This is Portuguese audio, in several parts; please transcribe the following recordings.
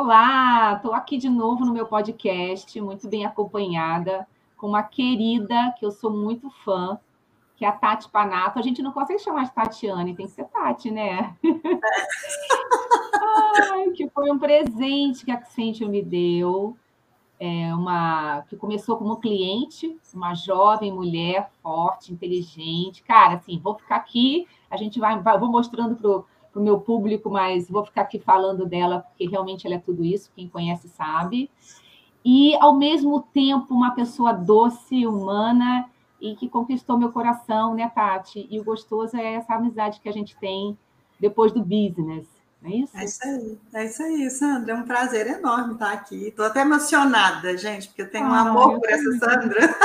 Olá, estou aqui de novo no meu podcast, muito bem acompanhada, com uma querida que eu sou muito fã, que é a Tati Panato. A gente não consegue chamar de Tatiane, tem que ser Tati, né? Ai, que foi um presente que a Accenture me deu, é uma que começou como cliente, uma jovem mulher forte, inteligente. Cara, assim, vou ficar aqui, a gente vai, vai vou mostrando para para o meu público, mas vou ficar aqui falando dela, porque realmente ela é tudo isso, quem conhece sabe. E, ao mesmo tempo, uma pessoa doce, humana e que conquistou meu coração, né, Tati? E o gostoso é essa amizade que a gente tem depois do business. É isso? É isso aí, é isso aí, Sandra. É um prazer enorme estar aqui. Estou até emocionada, gente, porque eu tenho um ah, amor por essa Sandra.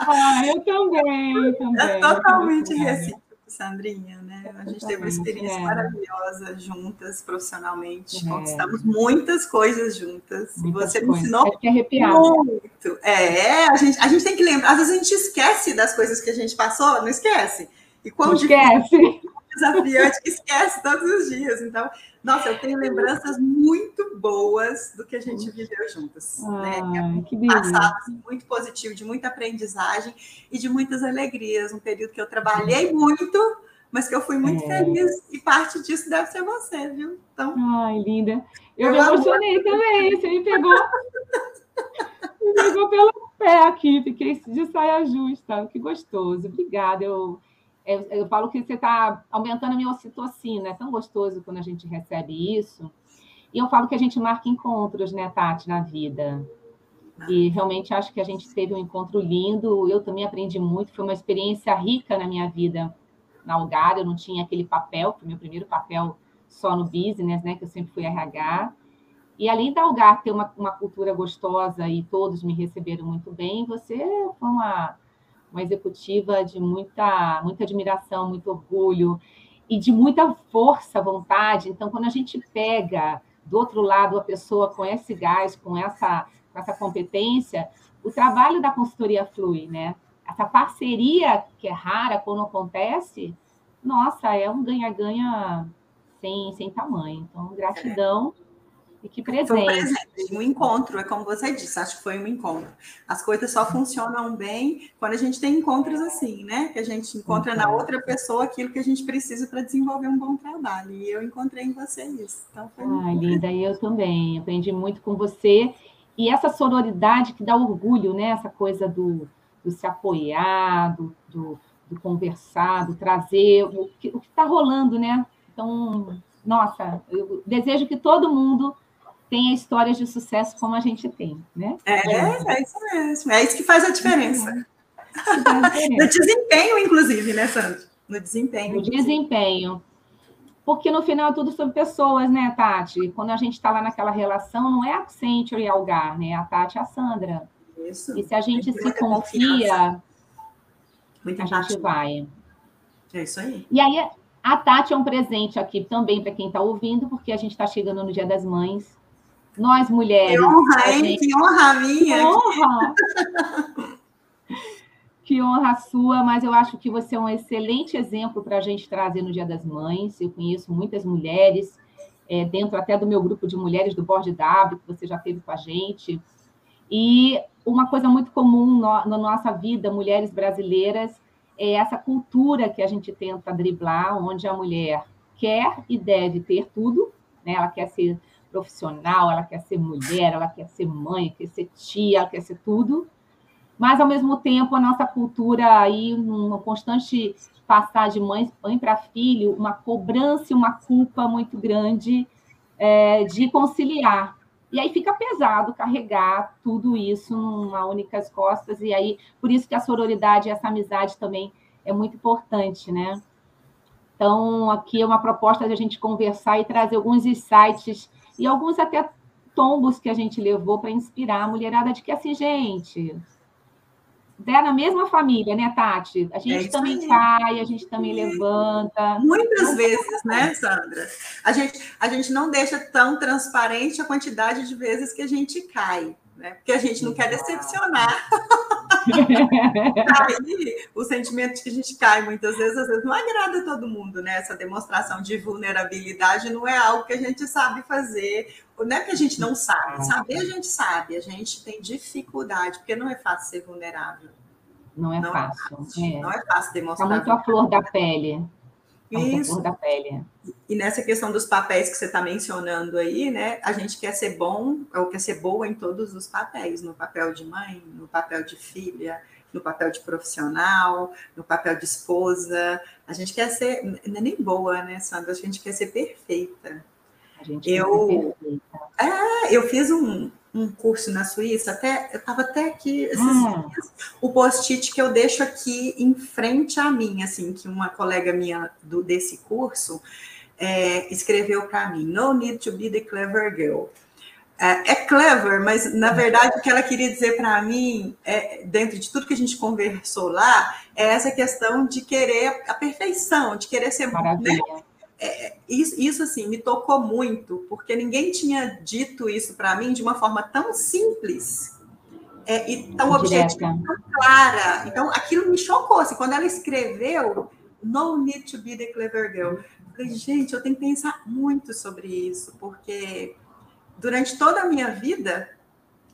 Ah, eu também, também. É totalmente recíproco. Sandrinha, né? A gente teve uma experiência é. maravilhosa juntas, profissionalmente. É. Conquistamos muitas coisas juntas. Muitas você coisas. me ensinou é muito. É, a gente, a gente tem que lembrar. Às vezes a gente esquece das coisas que a gente passou, não esquece. E quando esquece desafiante que esquece todos os dias. Então, nossa, eu tenho lembranças muito boas do que a gente viveu juntas. Ai, né? Que passado assim, muito positivo, de muita aprendizagem e de muitas alegrias. Um período que eu trabalhei muito, mas que eu fui muito é. feliz. E parte disso deve ser você, viu? Então, Ai, linda. Eu me emocionei também. Você me pegou. me pegou pelo pé aqui, fiquei de saia justa. Que gostoso. Obrigada. Eu eu, eu falo que você está aumentando a minha ocitocina, é tão gostoso quando a gente recebe isso. E eu falo que a gente marca encontros, né, Tati, na vida. E realmente acho que a gente teve um encontro lindo. Eu também aprendi muito, foi uma experiência rica na minha vida na Algar. Eu não tinha aquele papel, foi meu primeiro papel só no business, né? Que eu sempre fui RH. E além da Algar ter uma, uma cultura gostosa e todos me receberam muito bem, você foi uma uma executiva de muita, muita admiração, muito orgulho e de muita força, vontade. Então, quando a gente pega do outro lado a pessoa com esse gás, com essa, com essa competência, o trabalho da consultoria flui, né? Essa parceria que é rara quando acontece, nossa, é um ganha-ganha sem, sem tamanho. Então, gratidão. É e que presente. Foi um presente, um encontro, é como você disse, acho que foi um encontro. As coisas só funcionam bem quando a gente tem encontros assim, né? Que a gente encontra na outra pessoa aquilo que a gente precisa para desenvolver um bom trabalho. E eu encontrei em você isso. Então foi Ai, linda, e eu também. Aprendi muito com você. E essa sororidade que dá orgulho, né? Essa coisa do, do se apoiar, do, do, do conversar, do trazer o que está rolando, né? Então, nossa, eu desejo que todo mundo tenha histórias de sucesso como a gente tem, né? É, é isso mesmo. É isso que faz a diferença. no desempenho, inclusive, né, Sandra? No desempenho. No desempenho. Porque no final é tudo sobre pessoas, né, Tati? Quando a gente está lá naquela relação, não é a Accenture e a Algar, né? A Tati e a Sandra. Isso. E se a gente se confia, Muita a gente vai. É isso aí. E aí, a Tati é um presente aqui também para quem está ouvindo, porque a gente está chegando no Dia das Mães. Nós mulheres. Que honra, hein? Gente... Que honra minha. Que honra. que honra sua, mas eu acho que você é um excelente exemplo para a gente trazer no Dia das Mães. Eu conheço muitas mulheres, é, dentro até do meu grupo de mulheres do Borde W, que você já teve com a gente. E uma coisa muito comum no, na nossa vida, mulheres brasileiras, é essa cultura que a gente tenta driblar, onde a mulher quer e deve ter tudo, né? ela quer ser profissional, ela quer ser mulher, ela quer ser mãe, quer ser tia, ela quer ser tudo. Mas, ao mesmo tempo, a nossa cultura aí, uma constante passar de mãe, mãe para filho, uma cobrança e uma culpa muito grande é, de conciliar. E aí fica pesado carregar tudo isso numa única costas, e aí, por isso que a sororidade e essa amizade também é muito importante, né? Então, aqui é uma proposta de a gente conversar e trazer alguns insights e alguns até tombos que a gente levou para inspirar a mulherada de que assim, gente, é na mesma família, né, Tati? A gente é também aí. cai, a gente também levanta. Muitas vezes, né, Sandra? A gente, a gente não deixa tão transparente a quantidade de vezes que a gente cai, né? Porque a gente não quer decepcionar. Aí, o sentimento de que a gente cai muitas vezes, às vezes não agrada a todo mundo, né? Essa demonstração de vulnerabilidade não é algo que a gente sabe fazer, não é que a gente não sabe, saber a gente sabe, a gente tem dificuldade, porque não é fácil ser vulnerável. Não é não fácil. É fácil. É. Não é fácil demonstrar. Está muito a flor da pele. Isso. Da pele. E nessa questão dos papéis que você está mencionando aí, né? A gente quer ser bom, ou quer ser boa em todos os papéis, no papel de mãe, no papel de filha, no papel de profissional, no papel de esposa. A gente quer ser, não é nem boa, né, Sandra? A gente quer ser perfeita. A gente eu, quer ser perfeita. É, eu fiz um, um curso na Suíça, até eu estava até aqui esses hum. dias, o post-it que eu deixo aqui em frente a mim, assim, que uma colega minha do, desse curso é, escreveu para mim: No need to be the clever girl. É, é, clever, mas na verdade o que ela queria dizer para mim, é, dentro de tudo que a gente conversou lá, é essa questão de querer a perfeição, de querer ser Maravilha. Né? é, isso, isso, assim me tocou muito, porque ninguém tinha dito isso para mim de uma forma tão simples é, e tão objetiva, tão clara. Então, aquilo me chocou. Assim, quando ela escreveu No Need to Be the Clever Girl, falei, gente, eu tenho que pensar muito sobre isso, porque durante toda a minha vida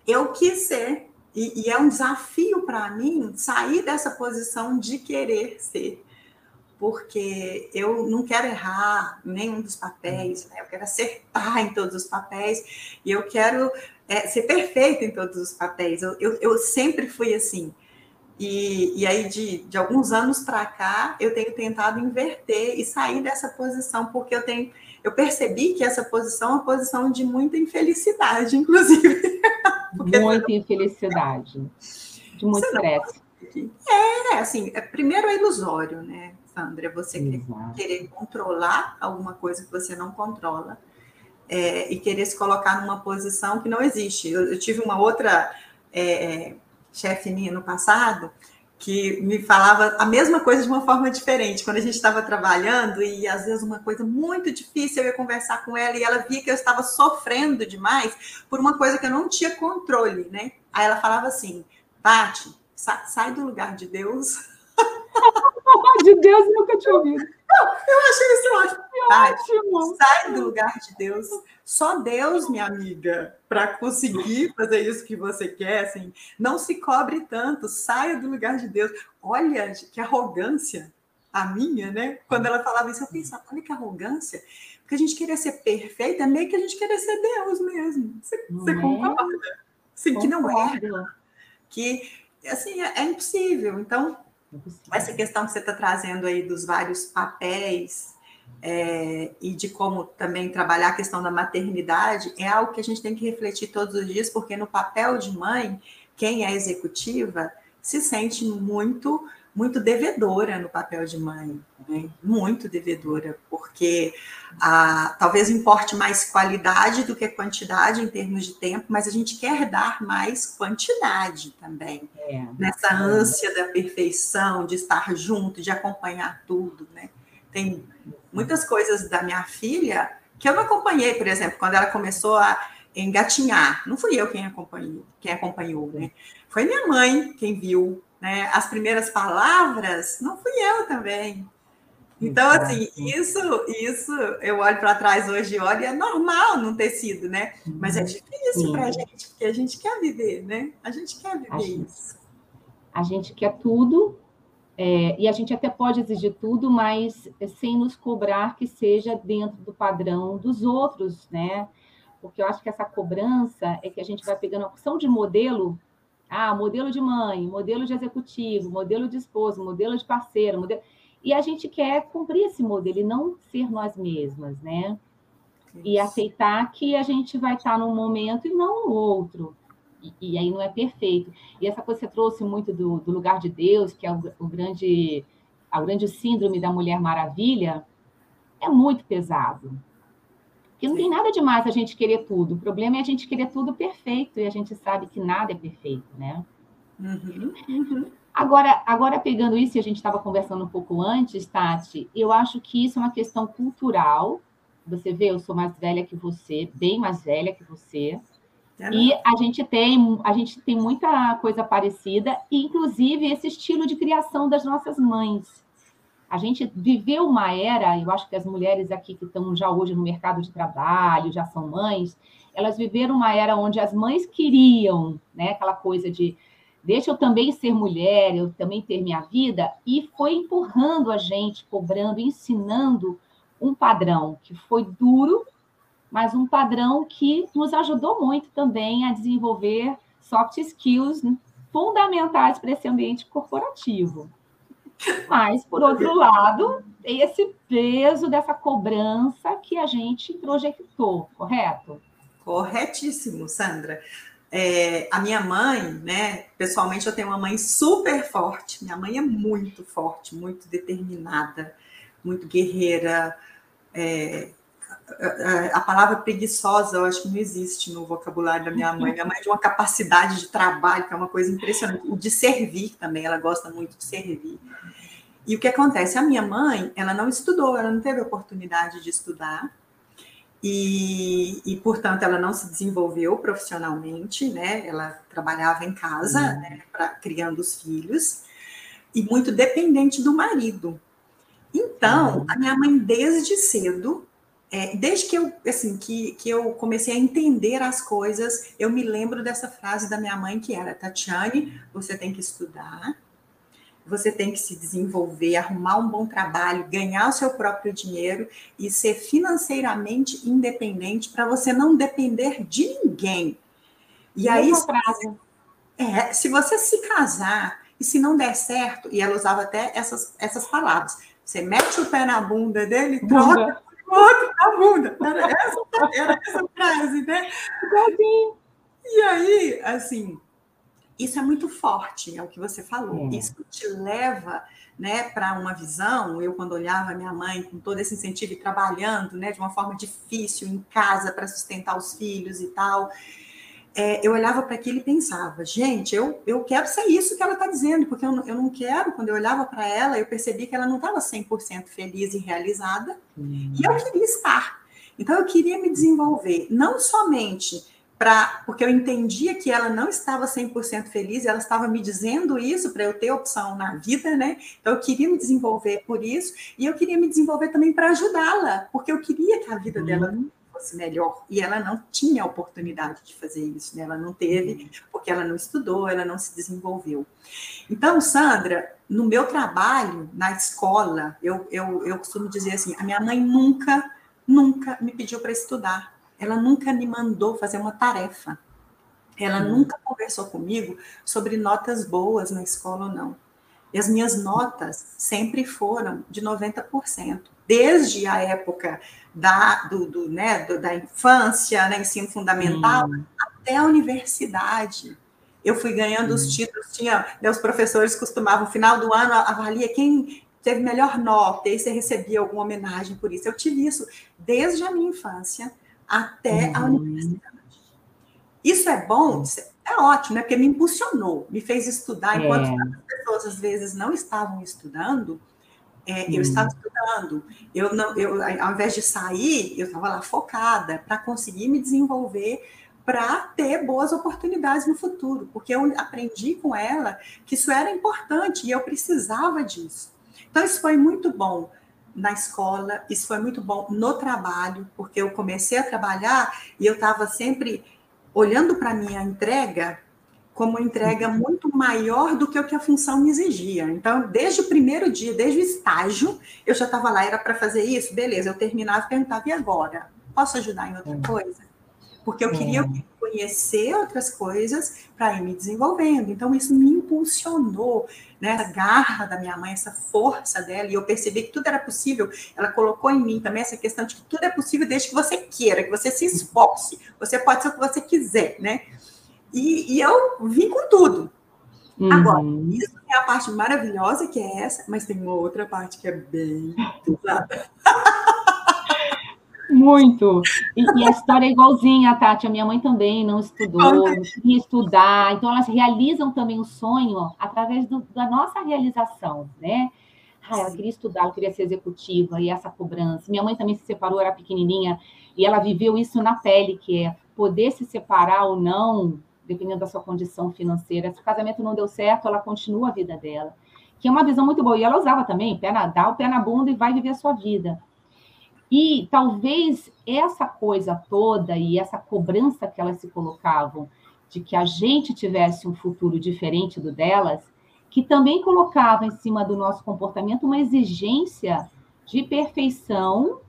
eu quis ser, e, e é um desafio para mim sair dessa posição de querer ser porque eu não quero errar nenhum dos papéis, né? eu quero acertar em todos os papéis, e eu quero é, ser perfeita em todos os papéis. Eu, eu, eu sempre fui assim. E, e aí, de, de alguns anos para cá, eu tenho tentado inverter e sair dessa posição, porque eu tenho. Eu percebi que essa posição é uma posição de muita infelicidade, inclusive. Muita infelicidade. De muito estresse. É, assim, é, primeiro é ilusório, né? Sandra, você Exato. querer controlar alguma coisa que você não controla é, e querer se colocar numa posição que não existe. Eu, eu tive uma outra é, chefe minha no passado que me falava a mesma coisa de uma forma diferente. Quando a gente estava trabalhando e às vezes uma coisa muito difícil, eu ia conversar com ela e ela via que eu estava sofrendo demais por uma coisa que eu não tinha controle, né? Aí ela falava assim, Pati, sai do lugar de Deus de Deus, nunca tinha ouvido. Não, eu achei isso ótimo. ótimo. Sai do lugar de Deus. Só Deus, minha amiga, para conseguir fazer isso que você quer, assim, não se cobre tanto, saia do lugar de Deus. Olha que arrogância a minha, né? Quando ela falava isso, eu pensava, olha que arrogância. Porque a gente querer ser perfeita meio que a gente querer ser Deus mesmo. Você, você é? concorda? Sim, que não é. Que, assim, é, é impossível. Então, essa questão que você está trazendo aí dos vários papéis é, e de como também trabalhar a questão da maternidade é algo que a gente tem que refletir todos os dias, porque no papel de mãe, quem é executiva se sente muito muito devedora no papel de mãe, né? muito devedora, porque ah, talvez importe mais qualidade do que quantidade em termos de tempo, mas a gente quer dar mais quantidade também, é, nessa é. ânsia da perfeição, de estar junto, de acompanhar tudo, né? Tem muitas coisas da minha filha que eu não acompanhei, por exemplo, quando ela começou a engatinhar, não fui eu quem acompanhou, quem acompanhou, né? Foi minha mãe quem viu, né? As primeiras palavras, não fui eu também. Então, assim, isso, isso eu olho para trás hoje e olho, é normal não ter sido, né? Mas é difícil para a gente, porque a gente quer viver, né? A gente quer viver a isso. a gente quer tudo, é, e a gente até pode exigir tudo, mas sem nos cobrar que seja dentro do padrão dos outros, né? Porque eu acho que essa cobrança é que a gente vai pegando a opção de modelo ah, modelo de mãe, modelo de executivo, modelo de esposo, modelo de parceiro, modelo... e a gente quer cumprir esse modelo e não ser nós mesmas, né? Isso. E aceitar que a gente vai estar num momento e não no outro. E, e, aí não é perfeito. E essa coisa que você trouxe muito do, do lugar de Deus, que é o, o grande, a grande síndrome da Mulher Maravilha, é muito pesado. Porque não tem nada demais a gente querer tudo. O problema é a gente querer tudo perfeito e a gente sabe que nada é perfeito, né? Uhum, uhum. Agora, agora, pegando isso, e a gente estava conversando um pouco antes, Tati, eu acho que isso é uma questão cultural. Você vê, eu sou mais velha que você, bem mais velha que você. É e a gente tem a gente tem muita coisa parecida, inclusive esse estilo de criação das nossas mães. A gente viveu uma era, eu acho que as mulheres aqui que estão já hoje no mercado de trabalho, já são mães, elas viveram uma era onde as mães queriam, né, aquela coisa de deixa eu também ser mulher, eu também ter minha vida, e foi empurrando a gente, cobrando, ensinando um padrão que foi duro, mas um padrão que nos ajudou muito também a desenvolver soft skills fundamentais para esse ambiente corporativo. Mas, por outro lado, tem esse peso dessa cobrança que a gente projetou, correto? Corretíssimo, Sandra. É, a minha mãe, né? Pessoalmente, eu tenho uma mãe super forte. Minha mãe é muito forte, muito determinada, muito guerreira. É, a palavra preguiçosa, eu acho que não existe no vocabulário da minha mãe. Minha mãe é de uma capacidade de trabalho, que é uma coisa impressionante. O de servir também, ela gosta muito de servir. E o que acontece? A minha mãe, ela não estudou, ela não teve oportunidade de estudar. E, e, portanto, ela não se desenvolveu profissionalmente, né? Ela trabalhava em casa, uhum. né? Pra, criando os filhos, e muito dependente do marido. Então, uhum. a minha mãe, desde cedo, é, desde que eu, assim, que, que eu comecei a entender as coisas, eu me lembro dessa frase da minha mãe que era, Tatiane, você tem que estudar, você tem que se desenvolver, arrumar um bom trabalho, ganhar o seu próprio dinheiro e ser financeiramente independente para você não depender de ninguém. E aí, frase. É, se você se casar e se não der certo, e ela usava até essas, essas palavras, você mete o pé na bunda dele e troca o outro na bunda. Era essa, era essa frase, né? E aí, assim, isso é muito forte, é o que você falou. É. Isso te leva né, para uma visão. Eu, quando olhava minha mãe com todo esse incentivo e trabalhando né, de uma forma difícil em casa para sustentar os filhos e tal, é, eu olhava para aquilo e pensava: gente, eu, eu quero ser isso que ela está dizendo, porque eu, eu não quero. Quando eu olhava para ela, eu percebi que ela não estava 100% feliz e realizada, hum. e eu queria estar. Então, eu queria me desenvolver, não somente pra, porque eu entendia que ela não estava 100% feliz, ela estava me dizendo isso para eu ter opção na vida, né? Então eu queria me desenvolver por isso, e eu queria me desenvolver também para ajudá-la, porque eu queria que a vida dela uhum. Fosse melhor, e ela não tinha oportunidade de fazer isso, né? Ela não teve, porque ela não estudou, ela não se desenvolveu. Então, Sandra, no meu trabalho, na escola, eu, eu, eu costumo dizer assim, a minha mãe nunca, nunca me pediu para estudar ela nunca me mandou fazer uma tarefa. Ela uhum. nunca conversou comigo sobre notas boas na escola ou não. E as minhas notas sempre foram de 90%, desde a época da, do, do né, do, da infância, né, ensino fundamental, uhum. até a universidade. Eu fui ganhando uhum. os títulos, tinha, né, os professores costumavam, no final do ano, avalia quem teve melhor nota, e você recebia alguma homenagem por isso. Eu tive isso desde a minha infância até uhum. a universidade. Isso é bom, isso é ótimo, né? Porque me impulsionou, me fez estudar, enquanto é. as pessoas às vezes não estavam estudando, é, eu estava estudando. Eu não, eu, ao invés de sair, eu estava lá focada para conseguir me desenvolver para ter boas oportunidades no futuro, porque eu aprendi com ela que isso era importante e eu precisava disso. Então, isso foi muito bom na escola, isso foi muito bom no trabalho, porque eu comecei a trabalhar e eu estava sempre olhando para a minha entrega como entrega muito maior do que o que a função me exigia. Então, desde o primeiro dia, desde o estágio, eu já estava lá, era para fazer isso, beleza, eu terminava e perguntava, e agora? Posso ajudar em outra coisa? Porque eu queria conhecer outras coisas para ir me desenvolvendo. Então, isso me impulsionou, né? Essa garra da minha mãe, essa força dela, e eu percebi que tudo era possível. Ela colocou em mim também essa questão de que tudo é possível desde que você queira, que você se esforce. Você pode ser o que você quiser, né? E, e eu vim com tudo. Uhum. Agora, isso é a parte maravilhosa que é essa, mas tem uma outra parte que é bem pesada. Muito. E, e, a história é igualzinha, Tati. A minha mãe também não estudou, não queria estudar. Então, elas realizam também o sonho através do, da nossa realização, né? Ah, ela queria estudar, ela queria ser executiva, e essa cobrança. Minha mãe também se separou, era pequenininha, e ela viveu isso na pele, que é poder se separar ou não, dependendo da sua condição financeira. Se o casamento não deu certo, ela continua a vida dela. Que é uma visão muito boa. E ela usava também, pé na, dá o pé na bunda e vai viver a sua vida. E talvez essa coisa toda e essa cobrança que elas se colocavam de que a gente tivesse um futuro diferente do delas, que também colocava em cima do nosso comportamento uma exigência de perfeição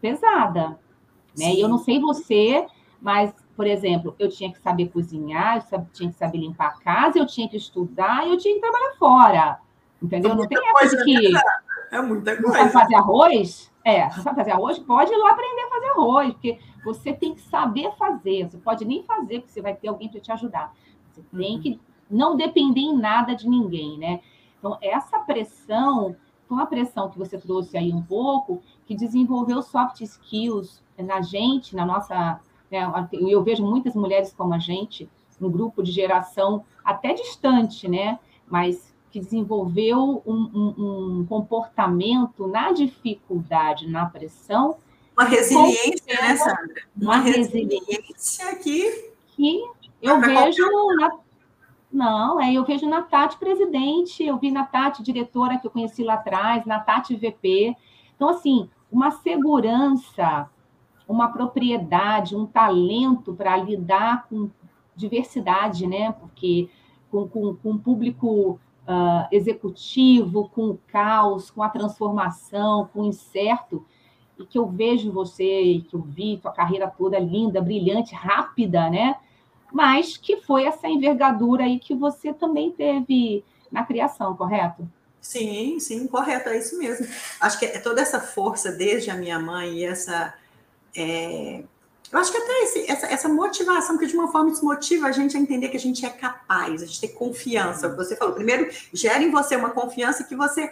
pesada. Né? E eu não sei você, mas, por exemplo, eu tinha que saber cozinhar, eu tinha que saber limpar a casa, eu tinha que estudar, eu tinha que trabalhar fora. Entendeu? É não tem essa que. Né? É muita coisa. Não fazer arroz? É, não sabe fazer arroz? Pode ir lá aprender a fazer arroz, porque você tem que saber fazer. Você pode nem fazer, porque você vai ter alguém para te ajudar. Você tem uhum. que não depender em nada de ninguém, né? Então, essa pressão foi uma pressão que você trouxe aí um pouco, que desenvolveu soft skills na gente, na nossa. Né, eu vejo muitas mulheres como a gente, um grupo de geração até distante, né? Mas que desenvolveu um, um, um comportamento na dificuldade, na pressão. Uma resiliência, né, Sandra? Uma, uma resiliência que. Que eu vejo na não, é, eu vejo na Tati presidente, eu vi na Tati diretora que eu conheci lá atrás, na Tati VP. Então, assim, uma segurança, uma propriedade, um talento para lidar com diversidade, né? Porque com, com, com o público uh, executivo, com o caos, com a transformação, com o incerto, e que eu vejo você, que eu vi tua carreira toda linda, brilhante, rápida, né? mas que foi essa envergadura aí que você também teve na criação, correto? Sim, sim, correto, é isso mesmo. Acho que é toda essa força desde a minha mãe e essa. É... Eu acho que até esse, essa, essa motivação, que de uma forma isso motiva a gente a entender que a gente é capaz, a gente ter confiança. Você falou, primeiro, gera em você uma confiança que você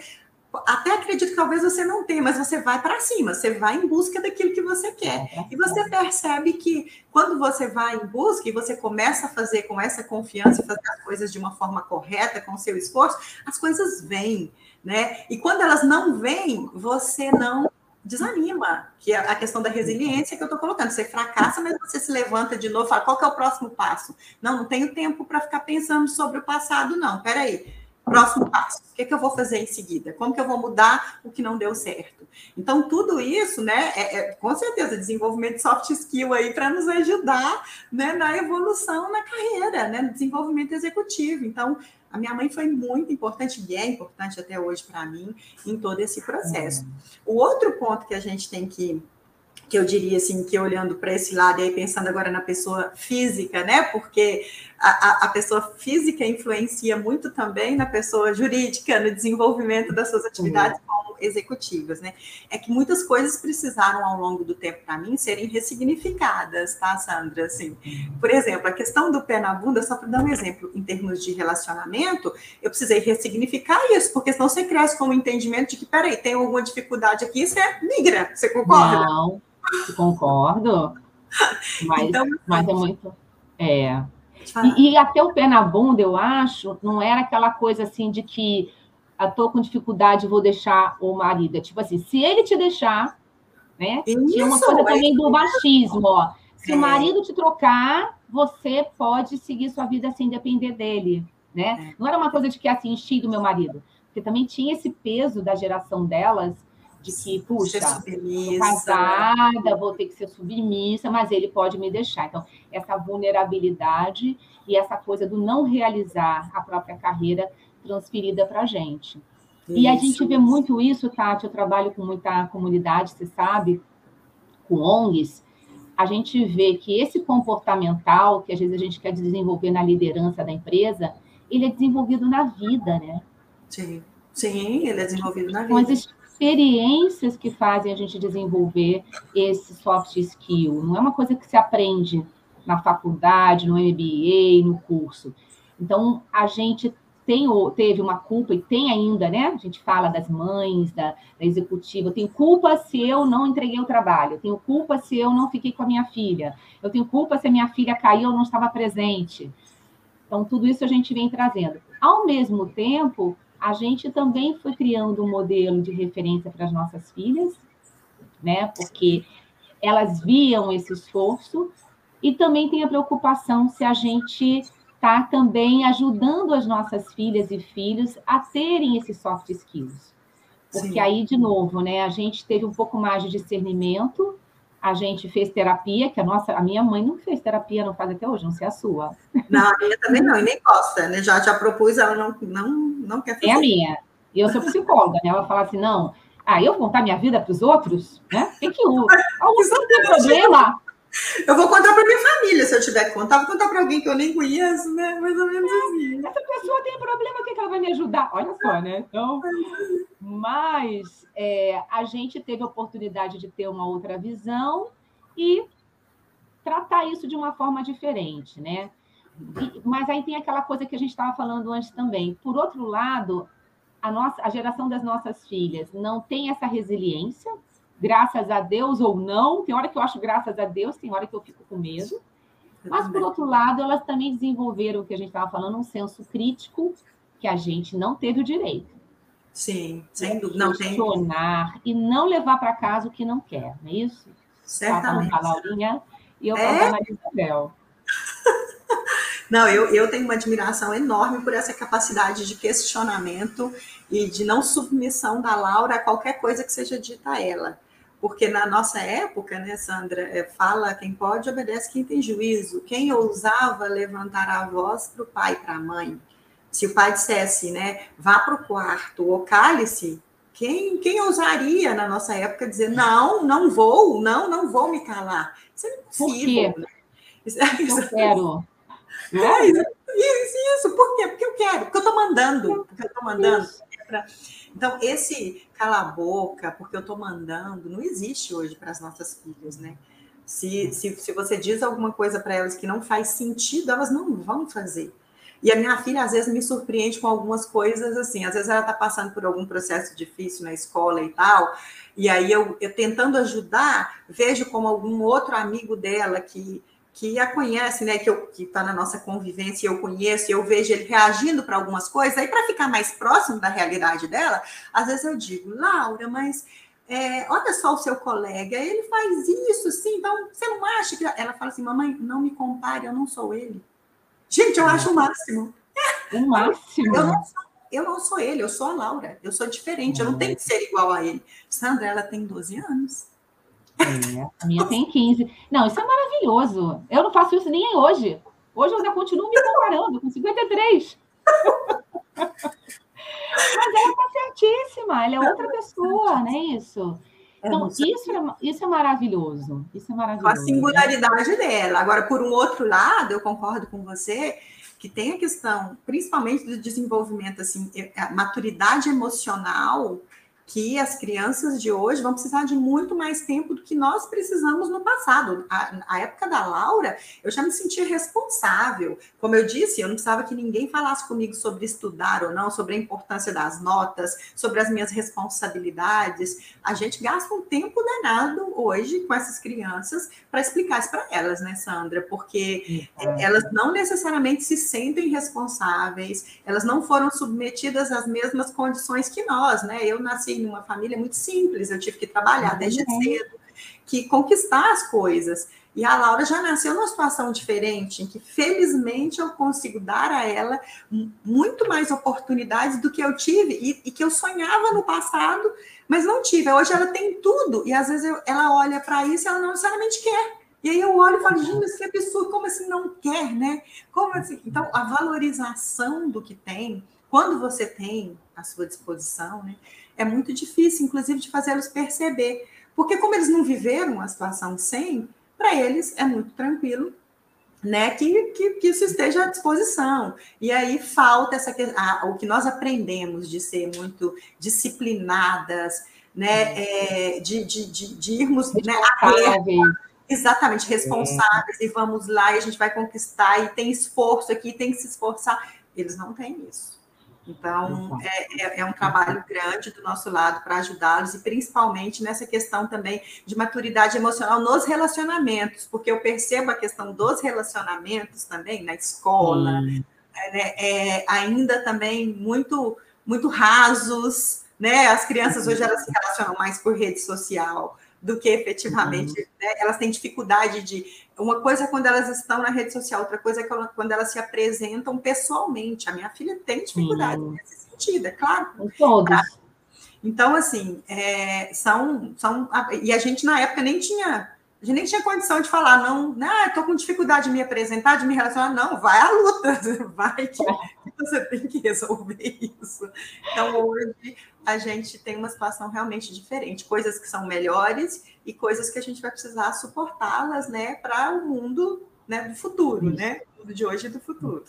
até acredito que talvez você não tenha, mas você vai para cima, você vai em busca daquilo que você quer. E você percebe que quando você vai em busca e você começa a fazer com essa confiança, fazer as coisas de uma forma correta, com o seu esforço, as coisas vêm, né? E quando elas não vêm, você não desanima, que é a questão da resiliência que eu estou colocando. Você fracassa, mas você se levanta de novo, fala, qual é o próximo passo? Não, não tenho tempo para ficar pensando sobre o passado, não. Peraí, Próximo passo. O que, é que eu vou fazer em seguida? Como que eu vou mudar o que não deu certo? Então, tudo isso, né, é, é com certeza, desenvolvimento de soft skill aí para nos ajudar né, na evolução na carreira, né, no desenvolvimento executivo. Então, a minha mãe foi muito importante e é importante até hoje para mim em todo esse processo. O outro ponto que a gente tem que que eu diria assim, que olhando para esse lado e aí pensando agora na pessoa física, né? Porque a, a, pessoa física influencia muito também na pessoa jurídica, no desenvolvimento das suas atividades como executivas, né? É que muitas coisas precisaram ao longo do tempo para mim serem ressignificadas, tá, Sandra? Assim, por exemplo, a questão do pé na bunda, só para dar um exemplo, em termos de relacionamento, eu precisei ressignificar isso, porque senão você cresce com o entendimento de que, peraí, tem alguma dificuldade aqui, você migra, você concorda? Não Concordo. Mas, então, mas é muito. É. E, e, até o pé na bunda, eu acho, não era aquela coisa assim de que tô com dificuldade, vou deixar o marido. É tipo assim, se ele te deixar, né? Isso, tinha uma coisa também do machismo, ó. Se é. o marido te trocar, você pode seguir sua vida sem depender dele, né? É. Não era uma coisa de que assim, enchi do meu marido. Porque também tinha esse peso da geração delas de que, puxa, estou casada, vou ter que ser submissa, mas ele pode me deixar. Então, essa vulnerabilidade e essa coisa do não realizar a própria carreira transferida para a gente. Isso. E a gente vê muito isso, Tati, eu trabalho com muita comunidade, você sabe, com ONGs, a gente vê que esse comportamental, que às vezes a gente quer desenvolver na liderança da empresa, ele é desenvolvido na vida, né? Sim, sim, ele é desenvolvido na vida experiências que fazem a gente desenvolver esse soft skill. Não é uma coisa que se aprende na faculdade, no MBA, no curso. Então, a gente tem, teve uma culpa e tem ainda, né? A gente fala das mães, da, da executiva. Eu tenho culpa se eu não entreguei o trabalho. Eu tenho culpa se eu não fiquei com a minha filha. Eu tenho culpa se a minha filha caiu ou não estava presente. Então, tudo isso a gente vem trazendo. Ao mesmo tempo, a gente também foi criando um modelo de referência para as nossas filhas, né? Porque elas viam esse esforço E também tem a preocupação se a gente está também ajudando as nossas filhas e filhos a terem esses soft skills. Porque Sim. aí, de novo, né, a gente teve um pouco mais de discernimento, a gente fez terapia, que a nossa, a minha mãe não fez terapia, não faz até hoje, não sei a sua. Não, a minha também não, e nem gosta, né? Já, já propus, ela não, não, não quer fazer. É a minha. E eu sou psicóloga, né? Ela fala assim, não, ah, eu contar minha vida para os outros, né? Tem que o. Algum tem problema. Eu vou contar para minha família, se eu tiver que contar. Vou contar para alguém que eu nem conheço, né? Mais ou menos assim. Essa pessoa tem problema, o que, que ela vai me ajudar? Olha só, né? Então, mas é, a gente teve a oportunidade de ter uma outra visão e tratar isso de uma forma diferente, né? E, mas aí tem aquela coisa que a gente estava falando antes também. Por outro lado, a, nossa, a geração das nossas filhas não tem essa resiliência, graças a Deus ou não. Tem hora que eu acho graças a Deus, tem hora que eu fico com medo. Mas, por outro lado, elas também desenvolveram o que a gente estava falando, um senso crítico que a gente não teve o direito. Sim, sem dúvida. Não Questionar e não levar para casa o que não quer, não é isso? Certamente. A Laurinha e eu é? a Maria Isabel. Não, eu, eu tenho uma admiração enorme por essa capacidade de questionamento e de não submissão da Laura a qualquer coisa que seja dita a ela. Porque na nossa época, né, Sandra, é, fala quem pode, obedece quem tem juízo. Quem ousava levantar a voz para o pai, para a mãe? Se o pai dissesse, né, vá para o quarto ou cale-se, quem, quem ousaria na nossa época dizer, não, não vou, não, não vou me calar? Isso é impossível. Por quê? Isso, é, isso, eu quero. É, isso, isso, isso, por quê? Porque eu quero, porque eu estou mandando, porque eu estou mandando. Então, esse cala a boca, porque eu estou mandando, não existe hoje para as nossas filhas, né? Se, se, se você diz alguma coisa para elas que não faz sentido, elas não vão fazer. E a minha filha, às vezes, me surpreende com algumas coisas assim. Às vezes, ela está passando por algum processo difícil na escola e tal. E aí, eu, eu tentando ajudar, vejo como algum outro amigo dela que que a conhece, né, que está na nossa convivência, eu conheço, eu vejo ele reagindo para algumas coisas, aí para ficar mais próximo da realidade dela, às vezes eu digo, Laura, mas é, olha só o seu colega, ele faz isso, sim, então você não acha que. Ela fala assim, mamãe, não me compare, eu não sou ele. Gente, eu acho o máximo. O máximo. Eu não, sou, eu não sou ele, eu sou a Laura, eu sou diferente, eu não tenho que ser igual a ele. Sandra, ela tem 12 anos. É, a minha tem 15. Não, isso é maravilhoso. Eu não faço isso nem hoje. Hoje eu ainda continuo me comparando com 53. Mas ela está certíssima, ela é outra pessoa, não é isso? Então, isso é, isso é maravilhoso. Isso é maravilhoso. A singularidade dela. Agora, por um outro lado, eu concordo com você que tem a questão, principalmente do desenvolvimento, assim, a maturidade emocional que as crianças de hoje vão precisar de muito mais tempo do que nós precisamos no passado. A, época da Laura, eu já me sentia responsável. Como eu disse, eu não precisava que ninguém falasse comigo sobre estudar ou não, sobre a importância das notas, sobre as minhas responsabilidades. A gente gasta um tempo danado hoje com essas crianças para explicar isso para elas, né, Sandra? Porque é. elas não necessariamente se sentem responsáveis, elas não foram submetidas às mesmas condições que nós, né? Eu nasci numa família muito simples, eu tive que trabalhar uhum. desde cedo, que conquistar as coisas. E a Laura já nasceu numa situação diferente, em que felizmente eu consigo dar a ela muito mais oportunidades do que eu tive e, e que eu sonhava no passado, mas não tive. Hoje ela tem tudo e às vezes eu, ela olha para isso e ela não necessariamente quer. E aí eu olho e falo, gente, que absurdo, como assim não quer, né? Como assim? Então, a valorização do que tem, quando você tem à sua disposição, né? É muito difícil, inclusive, de fazê-los perceber. Porque, como eles não viveram a situação sem, para eles é muito tranquilo né, que, que, que, isso esteja à disposição. E aí falta essa a, o que nós aprendemos de ser muito disciplinadas, né, é, de, de, de, de, irmos né, exatamente responsáveis, é. e vamos lá, e a gente vai conquistar, e tem esforço aqui, tem que se esforçar. Eles não têm isso. Então, é, é, é, um trabalho grande do nosso lado para ajudá-los, e principalmente nessa questão também de maturidade emocional nos relacionamentos, porque eu percebo a questão dos relacionamentos também na escola, hum. né, é, ainda também muito, muito rasos, né? As crianças hoje elas se relacionam mais por rede social, do que efetivamente. Uhum. Né? Elas têm dificuldade de. Uma coisa é quando elas estão na rede social, outra coisa é quando elas se apresentam pessoalmente. A minha filha tem dificuldade uhum. nesse sentido, é claro. Todos. Então, assim, é, são, são. E a gente, na época, nem tinha a gente nem tinha condição de falar, não, ah, estou com dificuldade de me apresentar, de me relacionar. Não, vai à luta, vai que você tem que resolver isso. Então, hoje, a gente tem uma situação realmente diferente, coisas que são melhores e coisas que a gente vai precisar suportá-las, né, para o mundo né, do futuro, né? O mundo de hoje e do futuro.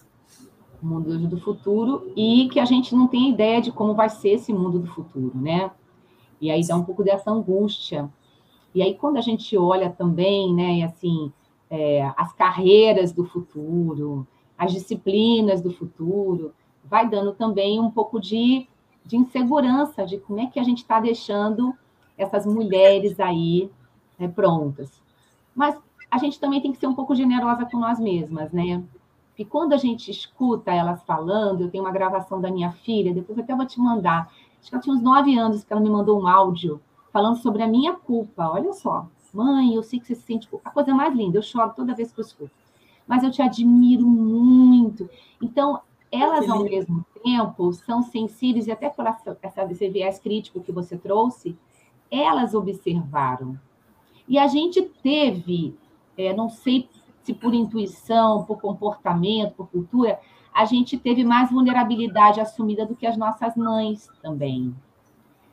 O mundo hoje do futuro e que a gente não tem ideia de como vai ser esse mundo do futuro, né? E aí dá um pouco dessa angústia e aí, quando a gente olha também, né, assim, é, as carreiras do futuro, as disciplinas do futuro, vai dando também um pouco de, de insegurança de como é que a gente está deixando essas mulheres aí né, prontas. Mas a gente também tem que ser um pouco generosa com nós mesmas, né? E quando a gente escuta elas falando, eu tenho uma gravação da minha filha, depois até vou te mandar. Acho que ela tinha uns nove anos que ela me mandou um áudio falando sobre a minha culpa. Olha só, mãe, eu sei que você se sente culpa. A coisa mais linda, eu choro toda vez que eu escuto. Mas eu te admiro muito. Então, elas, ao mesmo tempo, são sensíveis, e até por essa, esse viés crítico que você trouxe, elas observaram. E a gente teve, é, não sei se por intuição, por comportamento, por cultura, a gente teve mais vulnerabilidade assumida do que as nossas mães também.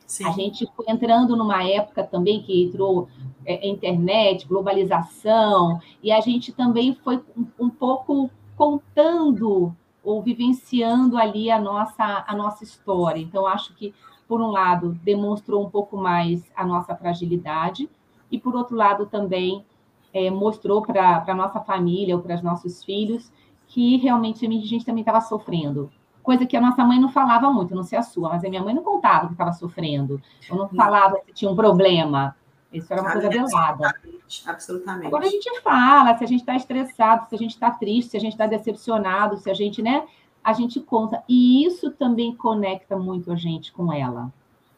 Sim. A gente foi entrando numa época também que entrou é, internet, globalização, e a gente também foi um, um, pouco contando ou vivenciando ali a nossa, a nossa história. Então, acho que, por um lado, demonstrou um pouco mais a nossa fragilidade, e, por outro lado, também é, mostrou para a nossa família ou para os nossos filhos que realmente a gente também estava sofrendo coisa que a nossa mãe não falava muito, não sei a sua, mas a minha mãe não contava que estava sofrendo, ou não falava que tinha um problema. Isso era uma coisa velada. Absolutamente. Agora a gente fala, se a gente está estressado, se a gente está triste, se a gente está decepcionado, se a gente, né? A gente conta. E isso também conecta muito a gente com ela.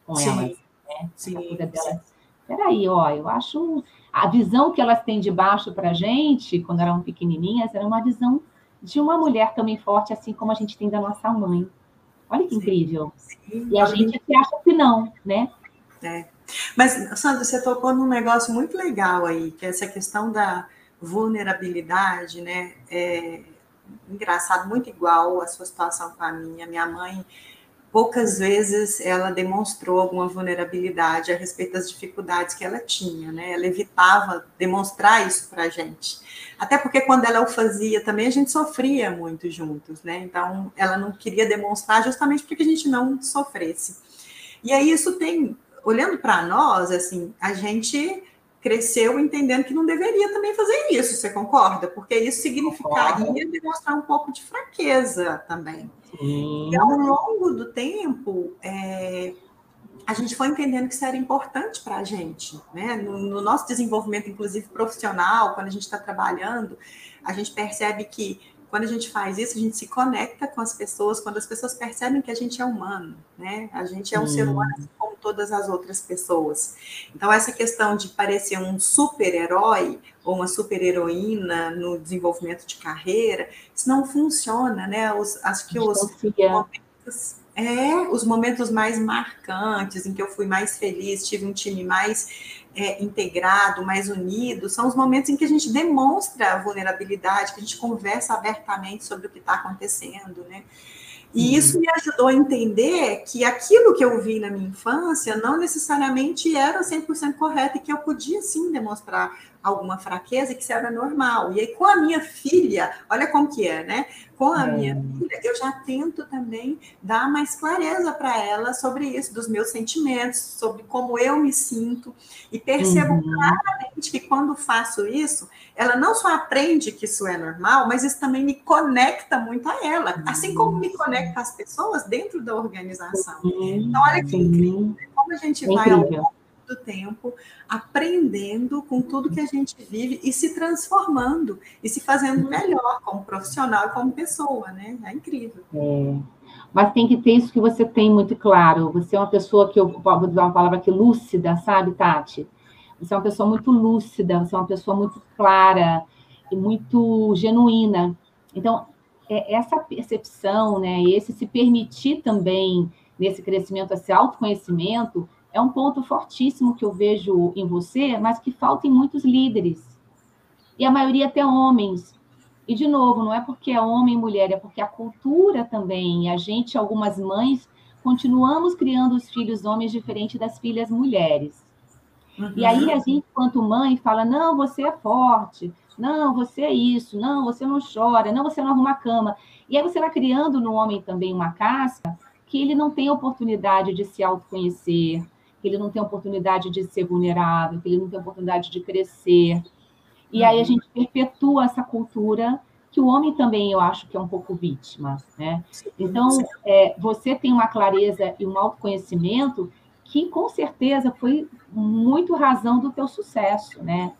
Com sim, elas. Né? Sim, coisa delas. Peraí, ó, eu acho. A visão que elas têm de baixo para a gente, quando eram pequenininhas, era uma visão de uma mulher também forte, assim como a gente tem da nossa mãe. Olha que sim, incrível. Sim, e a gente que acha que não, né? É. Mas, Sandra, você tocou num negócio muito legal aí, que é essa questão da vulnerabilidade, né? É engraçado, muito igual a sua situação com a minha. Minha mãe poucas vezes ela demonstrou alguma vulnerabilidade a respeito das dificuldades que ela tinha, né? Ela evitava demonstrar isso para a gente. Até porque quando ela o fazia também, a gente sofria muito juntos, né? Então, ela não queria demonstrar justamente porque a gente não sofresse. E aí isso tem, olhando para nós, assim, a gente cresceu entendendo que não deveria também fazer isso, você concorda? Porque isso significaria demonstrar um pouco de fraqueza também. Sim. E ao longo do tempo, é, a gente foi entendendo que isso era importante para a gente, né? No, no, nosso desenvolvimento, inclusive profissional, quando a gente está trabalhando, a gente percebe que quando a gente faz isso, a gente se conecta com as pessoas, quando as pessoas percebem que a gente é humano, né? A gente é um hum. ser humano assim como todas as outras pessoas. Então, essa questão de parecer um super-herói ou uma super-heroína no desenvolvimento de carreira, isso não funciona, né? Os, acho que os momentos, é, os momentos mais marcantes, em que eu fui mais feliz, tive um time mais é, integrado, mais unido, são os momentos em que a gente demonstra a vulnerabilidade, que a gente conversa abertamente sobre o que está acontecendo, né? E uhum. isso me ajudou a entender que aquilo que eu vi na minha infância não necessariamente era 100% correto e que eu podia sim demonstrar alguma fraqueza e que isso era normal. E aí, com a minha filha, olha como que é, né? Com a é. minha filha, eu já tento também dar mais clareza para ela sobre isso, dos meus sentimentos, sobre como eu me sinto, e percebo uhum. claramente que quando faço isso, ela não só aprende que isso é normal, mas isso também me conecta muito a ela, assim como me conecta às pessoas dentro da organização. Então, olha que incrível, né? como a gente é vai ao longo do tempo aprendendo com tudo que a gente vive e se transformando e se fazendo melhor como profissional e como pessoa, né? É incrível. É. Mas tem que ter isso que você tem muito claro. Você é uma pessoa que eu vou usar uma palavra aqui, lúcida, sabe, Tati? você é uma pessoa muito lúcida, você é uma pessoa muito clara e muito genuína. Então, é, essa percepção, né, esse se permitir também nesse crescimento, esse autoconhecimento, é um ponto fortíssimo que eu vejo em você, mas que falta em muitos líderes. E a maioria até homens. E, de novo, não é porque é homem e mulher, é porque a cultura também, a gente, algumas mães, continuamos criando os filhos homens diferente das filhas mulheres. Uhum. E aí a gente, enquanto mãe, fala: não, você é forte, não, você é isso, não, você não chora, não, você não arruma cama. E aí você vai criando no homem também uma casca que ele não tem oportunidade de se autoconhecer, que ele não tem oportunidade de ser vulnerável, que ele não tem oportunidade de crescer. E aí a uhum. gente perpetua essa cultura que o homem também eu acho que é um pouco vítima, né? Então é, você tem uma clareza e um autoconhecimento que com certeza foi muito razão do teu sucesso, né?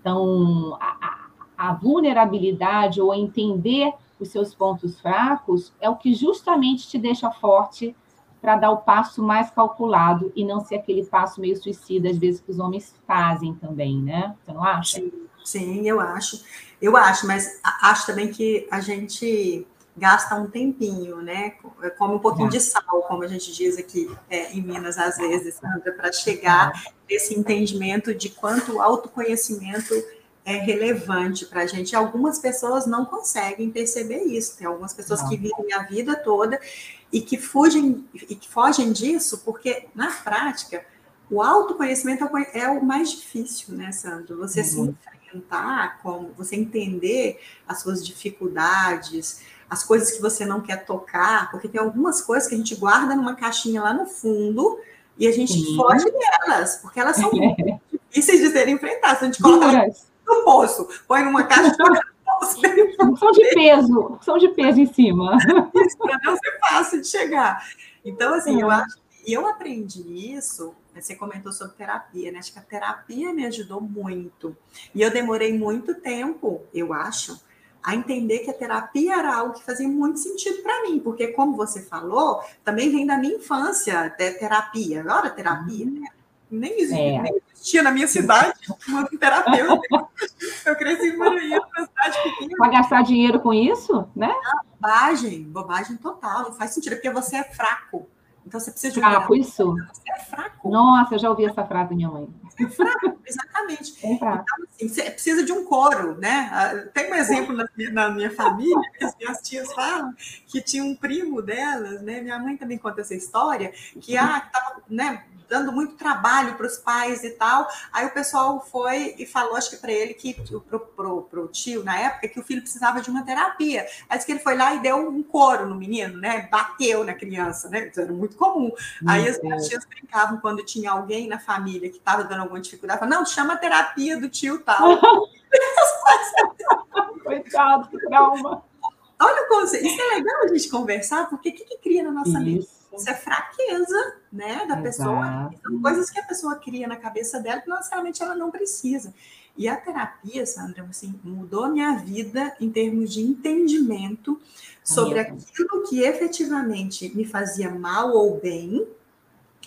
Então a, a vulnerabilidade ou entender os seus pontos fracos é o que justamente te deixa forte para dar o passo mais calculado e não ser aquele passo meio suicida, às vezes, que os homens fazem também, né? Você não acha? Sim, sim eu acho. Eu acho, mas acho também que a gente gasta um tempinho, né? Come um pouquinho é. de sal, como a gente diz aqui é, em Minas, às vezes, Sandra, para chegar é. nesse entendimento de quanto o autoconhecimento é relevante para a gente. Algumas pessoas não conseguem perceber isso. Tem algumas pessoas não. que vivem a vida toda e que fugem e que fogem disso, porque na prática o autoconhecimento é o mais difícil, né, Sandro? Você uhum. se enfrentar, como você entender as suas dificuldades, as coisas que você não quer tocar, porque tem algumas coisas que a gente guarda numa caixinha lá no fundo e a gente Sim. foge delas, porque elas são muito difíceis de serem enfrentadas. A gente coloca no poço, põe numa caixa são de peso, são de peso em cima. Isso para não ser fácil de chegar. Então, assim, eu acho que eu aprendi isso. Você comentou sobre terapia, né? Acho que a terapia me ajudou muito. E eu demorei muito tempo, eu acho, a entender que a terapia era algo que fazia muito sentido para mim, porque, como você falou, também vem da minha infância, terapia. Agora, terapia, né? Nem existia, é. nem existia na minha cidade uma terapeuta. Eu cresci em Maranhão, uma cidade pequena. Vai gastar dinheiro com isso, né? bobagem, bobagem total. Não faz sentido, porque você é fraco. Então você precisa de um fraco, isso. Você é fraco. Nossa, eu já ouvi essa frase da minha mãe. Você é fraco, exatamente. É fraco. Então, assim, você precisa de um coro, né? Ah, tem um exemplo na, na minha família, que as minhas tias falam, que tinha um primo delas, né? Minha mãe também conta essa história, que ah, estava, né? Dando muito trabalho para os pais e tal. Aí o pessoal foi e falou, acho que para ele, que pro, pro, pro, tio, na época, que o filho precisava de uma terapia. Aí que ele foi lá e deu um couro no menino, né? Bateu na criança, né? Isso era muito comum. Aí as minhas tias brincavam quando tinha alguém na família que estava dando alguma dificuldade, falavam, não, chama a terapia do tio tal. Coitado, que trauma. Olha como isso é legal a gente conversar, porque o que, que cria na nossa mente? Isso é fraqueza, né, da Exato. pessoa. São coisas que a pessoa cria na cabeça dela que não necessariamente ela não precisa. E a terapia, Sandra, assim, mudou a minha vida em termos de entendimento sobre é. aquilo que efetivamente me fazia mal ou bem uhum.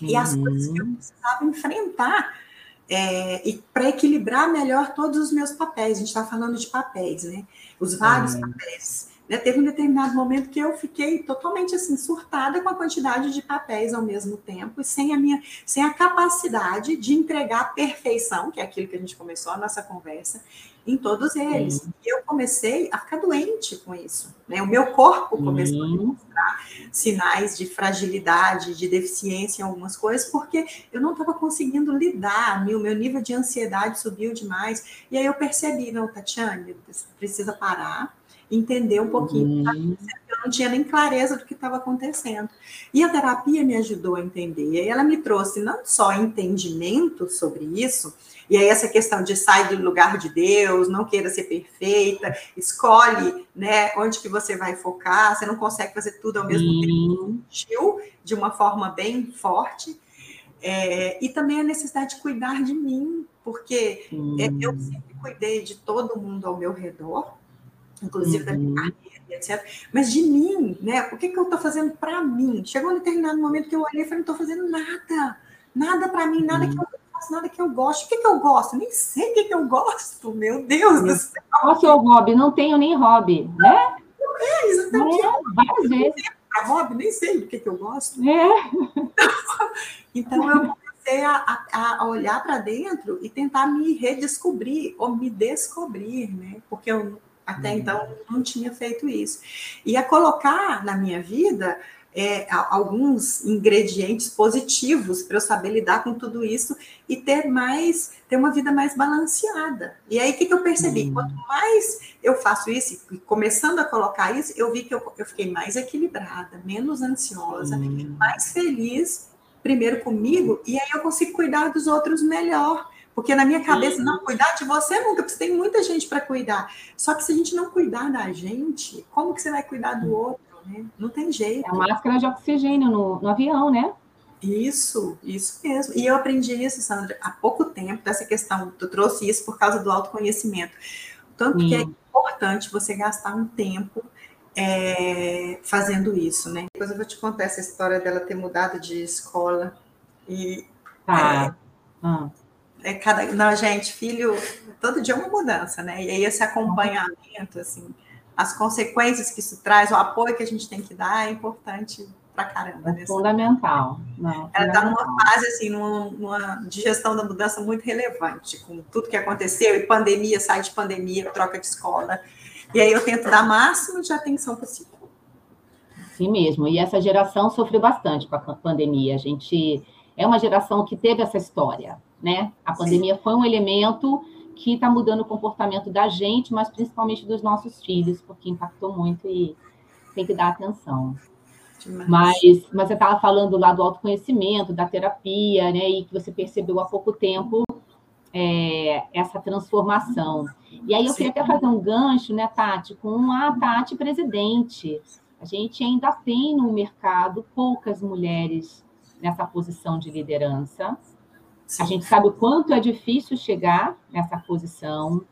e as coisas que eu uhum. precisava enfrentar é, e para equilibrar melhor todos os meus papéis. A gente está falando de papéis, né? Os vários uhum. papéis. Né? Teve um determinado momento que eu fiquei totalmente assim surtada com a quantidade de papéis ao mesmo tempo e sem a minha, sem a capacidade de entregar a perfeição, que é aquilo que a gente começou a nossa conversa, em todos eles. Sim. E eu comecei a ficar doente com isso. Né? O meu corpo começou Sim. a mostrar sinais de fragilidade, de deficiência em algumas coisas, porque eu não estava conseguindo lidar, o meu nível de ansiedade subiu demais. E aí eu percebi, não, Tatiane, precisa parar entender um pouquinho. Uhum. Eu não tinha nem clareza do que estava acontecendo. E a terapia me ajudou a entender. E ela me trouxe não só entendimento sobre isso, e aí essa questão de sair do lugar de Deus, não queira ser perfeita, escolhe né, onde que você vai focar, você não consegue fazer tudo ao mesmo uhum. tempo, de uma forma bem forte. É, e também a necessidade de cuidar de mim, porque uhum. é, eu sempre cuidei de todo mundo ao meu redor, inclusive uhum. da minha carreira, etc. Mas de mim, né? O que, que eu estou fazendo para mim? Chegou um determinado momento que eu olhei e falei, não estou fazendo nada, nada para mim, nada uhum. que eu faço nada que eu gosto. O que, que eu gosto? Nem sei o que, que eu gosto, meu Deus do céu. Qual é o seu hobby? Não tenho nem hobby, né? É, exatamente. É, várias vezes. Para hobby, nem sei do que, que eu gosto. É. Então, eu comecei a, a, a olhar para dentro e tentar me redescobrir ou me descobrir, né? Porque eu até uhum. então não tinha feito isso. E a colocar na minha vida é, alguns ingredientes positivos para eu saber lidar com tudo isso e ter mais, ter uma vida mais balanceada. E aí o que, que eu percebi? Hum. Quanto mais eu faço isso, começando a colocar isso, eu vi que eu, eu fiquei mais equilibrada, menos ansiosa, mais feliz, primeiro comigo, e aí eu consigo cuidar dos outros melhor. Porque na minha cabeça, não, cuidar de você nunca, porque tem muita gente para cuidar. Só que se a gente não cuidar da gente, como que você vai cuidar do outro? Né? Não tem jeito. É a máscara de oxigênio no, no avião, né? Isso, isso mesmo. E eu aprendi isso, Sandra, há pouco tempo, dessa questão, tu trouxe isso por causa do autoconhecimento. Tanto Sim. que é importante você gastar um tempo é, fazendo isso, né? Depois eu vou te contar essa história dela ter mudado de escola. E, tá. É, ah é cada, não, gente, filho, todo dia é uma mudança, né? E aí esse acompanhamento, assim, as consequências que isso traz, o apoio que a gente tem que dar é importante pra caramba. É fundamental. Não, Ela está numa fase, assim, numa, numa, de gestão da mudança muito relevante, com tudo que aconteceu, e pandemia, sai de pandemia, troca de escola. E aí eu tento dar máximo de atenção possível. Sim mesmo. E essa geração sofreu bastante com a pandemia. A gente é uma geração que teve essa história né? A pandemia foi um elemento que está mudando o comportamento da gente, mas principalmente dos nossos filhos, porque impactou muito e tem que dar atenção. Mas, mas você estava falando lá do autoconhecimento, da terapia, né? E que você percebeu há pouco tempo é, essa transformação. E aí eu Sim. queria até fazer um gancho, né, Tati, com a Tati presidente. A gente ainda tem no mercado poucas mulheres nessa posição de liderança. A gente sabe o quanto é difícil chegar nessa posição,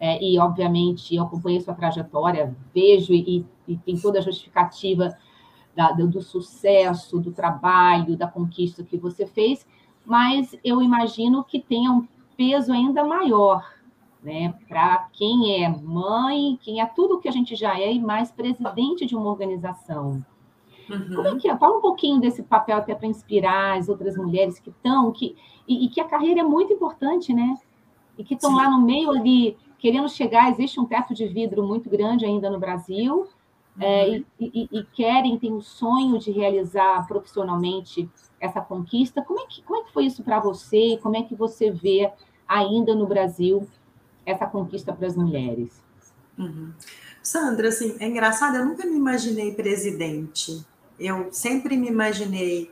é, e, obviamente, eu acompanhei sua trajetória, vejo e, e tem toda a justificativa da, do, do, sucesso, do trabalho, da conquista que você fez, mas eu imagino que tenha um peso ainda maior, né, para quem é mãe, quem é tudo que a gente já é e mais presidente de uma organização. Uhum. Como é que é? Fala um pouquinho desse papel até para inspirar as outras mulheres que estão, que, e, e, que a carreira é muito importante, né? E que estão lá no meio ali, querendo chegar, existe um teto de vidro muito grande ainda no Brasil, é, uhum. é, e, e, querem, têm o sonho de realizar profissionalmente essa conquista. Como é que, como é que foi isso para você? Como é que você vê ainda no Brasil essa conquista para as mulheres? Uhum. Sandra, assim, é engraçado, eu nunca me imaginei presidente. Eu sempre me imaginei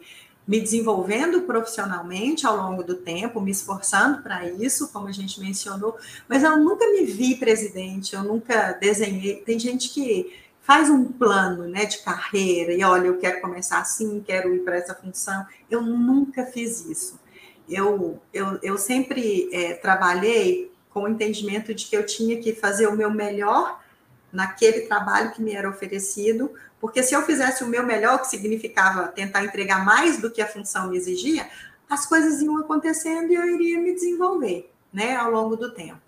me desenvolvendo profissionalmente ao longo do tempo, me esforçando para isso, como a gente mencionou, mas eu nunca me vi presidente, eu nunca desenhei. Tem gente que faz um plano né, de carreira e olha, eu quero começar assim, quero ir para essa função. Eu nunca fiz isso. Eu, eu, eu sempre é, trabalhei com o entendimento de que eu tinha que fazer o meu melhor naquele trabalho que me era oferecido, porque se eu fizesse o meu melhor, que significava tentar entregar mais do que a função me exigia, as coisas iam acontecendo e eu iria me desenvolver, né, ao longo do tempo.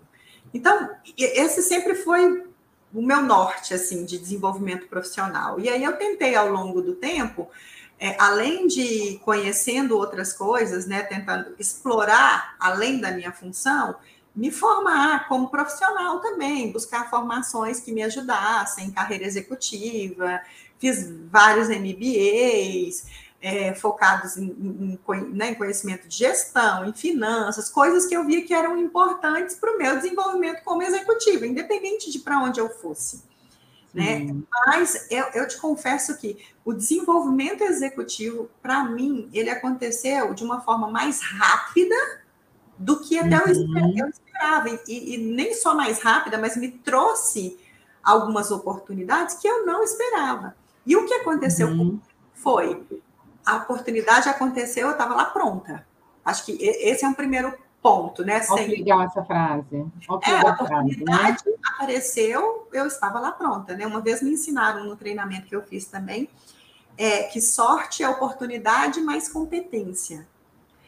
Então, esse sempre foi o meu norte, assim, de desenvolvimento profissional. E aí eu tentei, ao longo do tempo, é, além de conhecendo outras coisas, né, tentando explorar além da minha função, me formar como profissional também, buscar formações que me ajudassem, carreira executiva, fiz vários MBAs é, focados em, em, né, em, conhecimento de gestão, em finanças, coisas que eu via que eram importantes para o meu desenvolvimento como executiva, independente de para onde eu fosse. Né? Mas eu, eu te confesso que o desenvolvimento executivo, para mim, ele aconteceu de uma forma mais rápida do que até uhum. eu esperava. E, e, nem só mais rápida, mas me trouxe algumas oportunidades que eu não esperava. E o que aconteceu uhum. foi, a oportunidade aconteceu, eu estava lá pronta. Acho que esse é um primeiro ponto, né? Que legal essa frase. É, a oportunidade frase, né? apareceu, eu estava lá pronta, né? Uma vez me ensinaram no treinamento que eu fiz também, é, que sorte é oportunidade mais competência.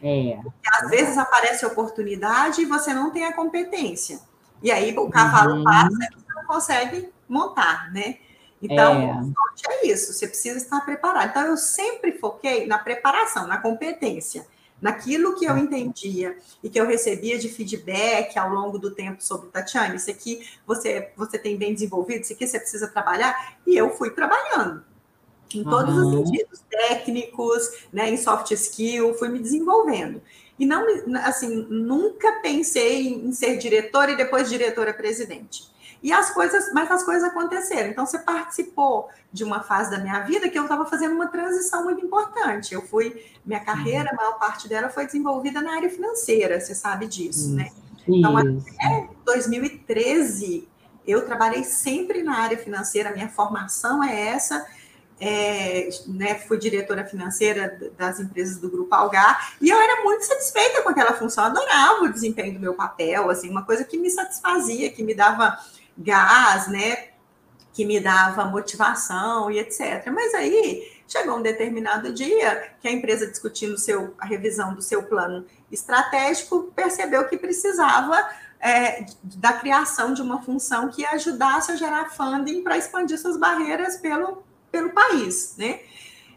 É. Porque às vezes aparece oportunidade e você não tem a competência. E aí o cavalo uhum. passa e você não consegue montar, né? Então, é. é isso, você precisa estar preparado. Então, eu sempre foquei na preparação, na competência, naquilo que eu entendia e que eu recebia de feedback ao longo do tempo sobre Tatiane, isso aqui você, você tem bem desenvolvido, isso aqui você precisa trabalhar, e eu fui trabalhando em todos uhum. os sentidos, técnicos, né, em soft skill, fui me desenvolvendo. E não, assim, nunca pensei em ser diretora e depois diretora-presidente. E as coisas, mas as coisas aconteceram. Então, você participou de uma fase da minha vida que eu estava fazendo uma transição muito importante. Eu fui, minha carreira, a maior parte dela foi desenvolvida na área financeira, você sabe disso, né? Então, até 2013, eu trabalhei sempre na área financeira, minha formação é essa é, né, fui diretora financeira das empresas do Grupo Algar, e eu era muito satisfeita com aquela função, adorava o desempenho do meu papel, assim, uma coisa que me satisfazia, que me dava gás, né, que me dava motivação e etc. Mas aí chegou um determinado dia que a empresa discutindo seu, a revisão do seu plano estratégico percebeu que precisava é, da criação de uma função que ajudasse a gerar funding para expandir suas barreiras pelo pelo país, né?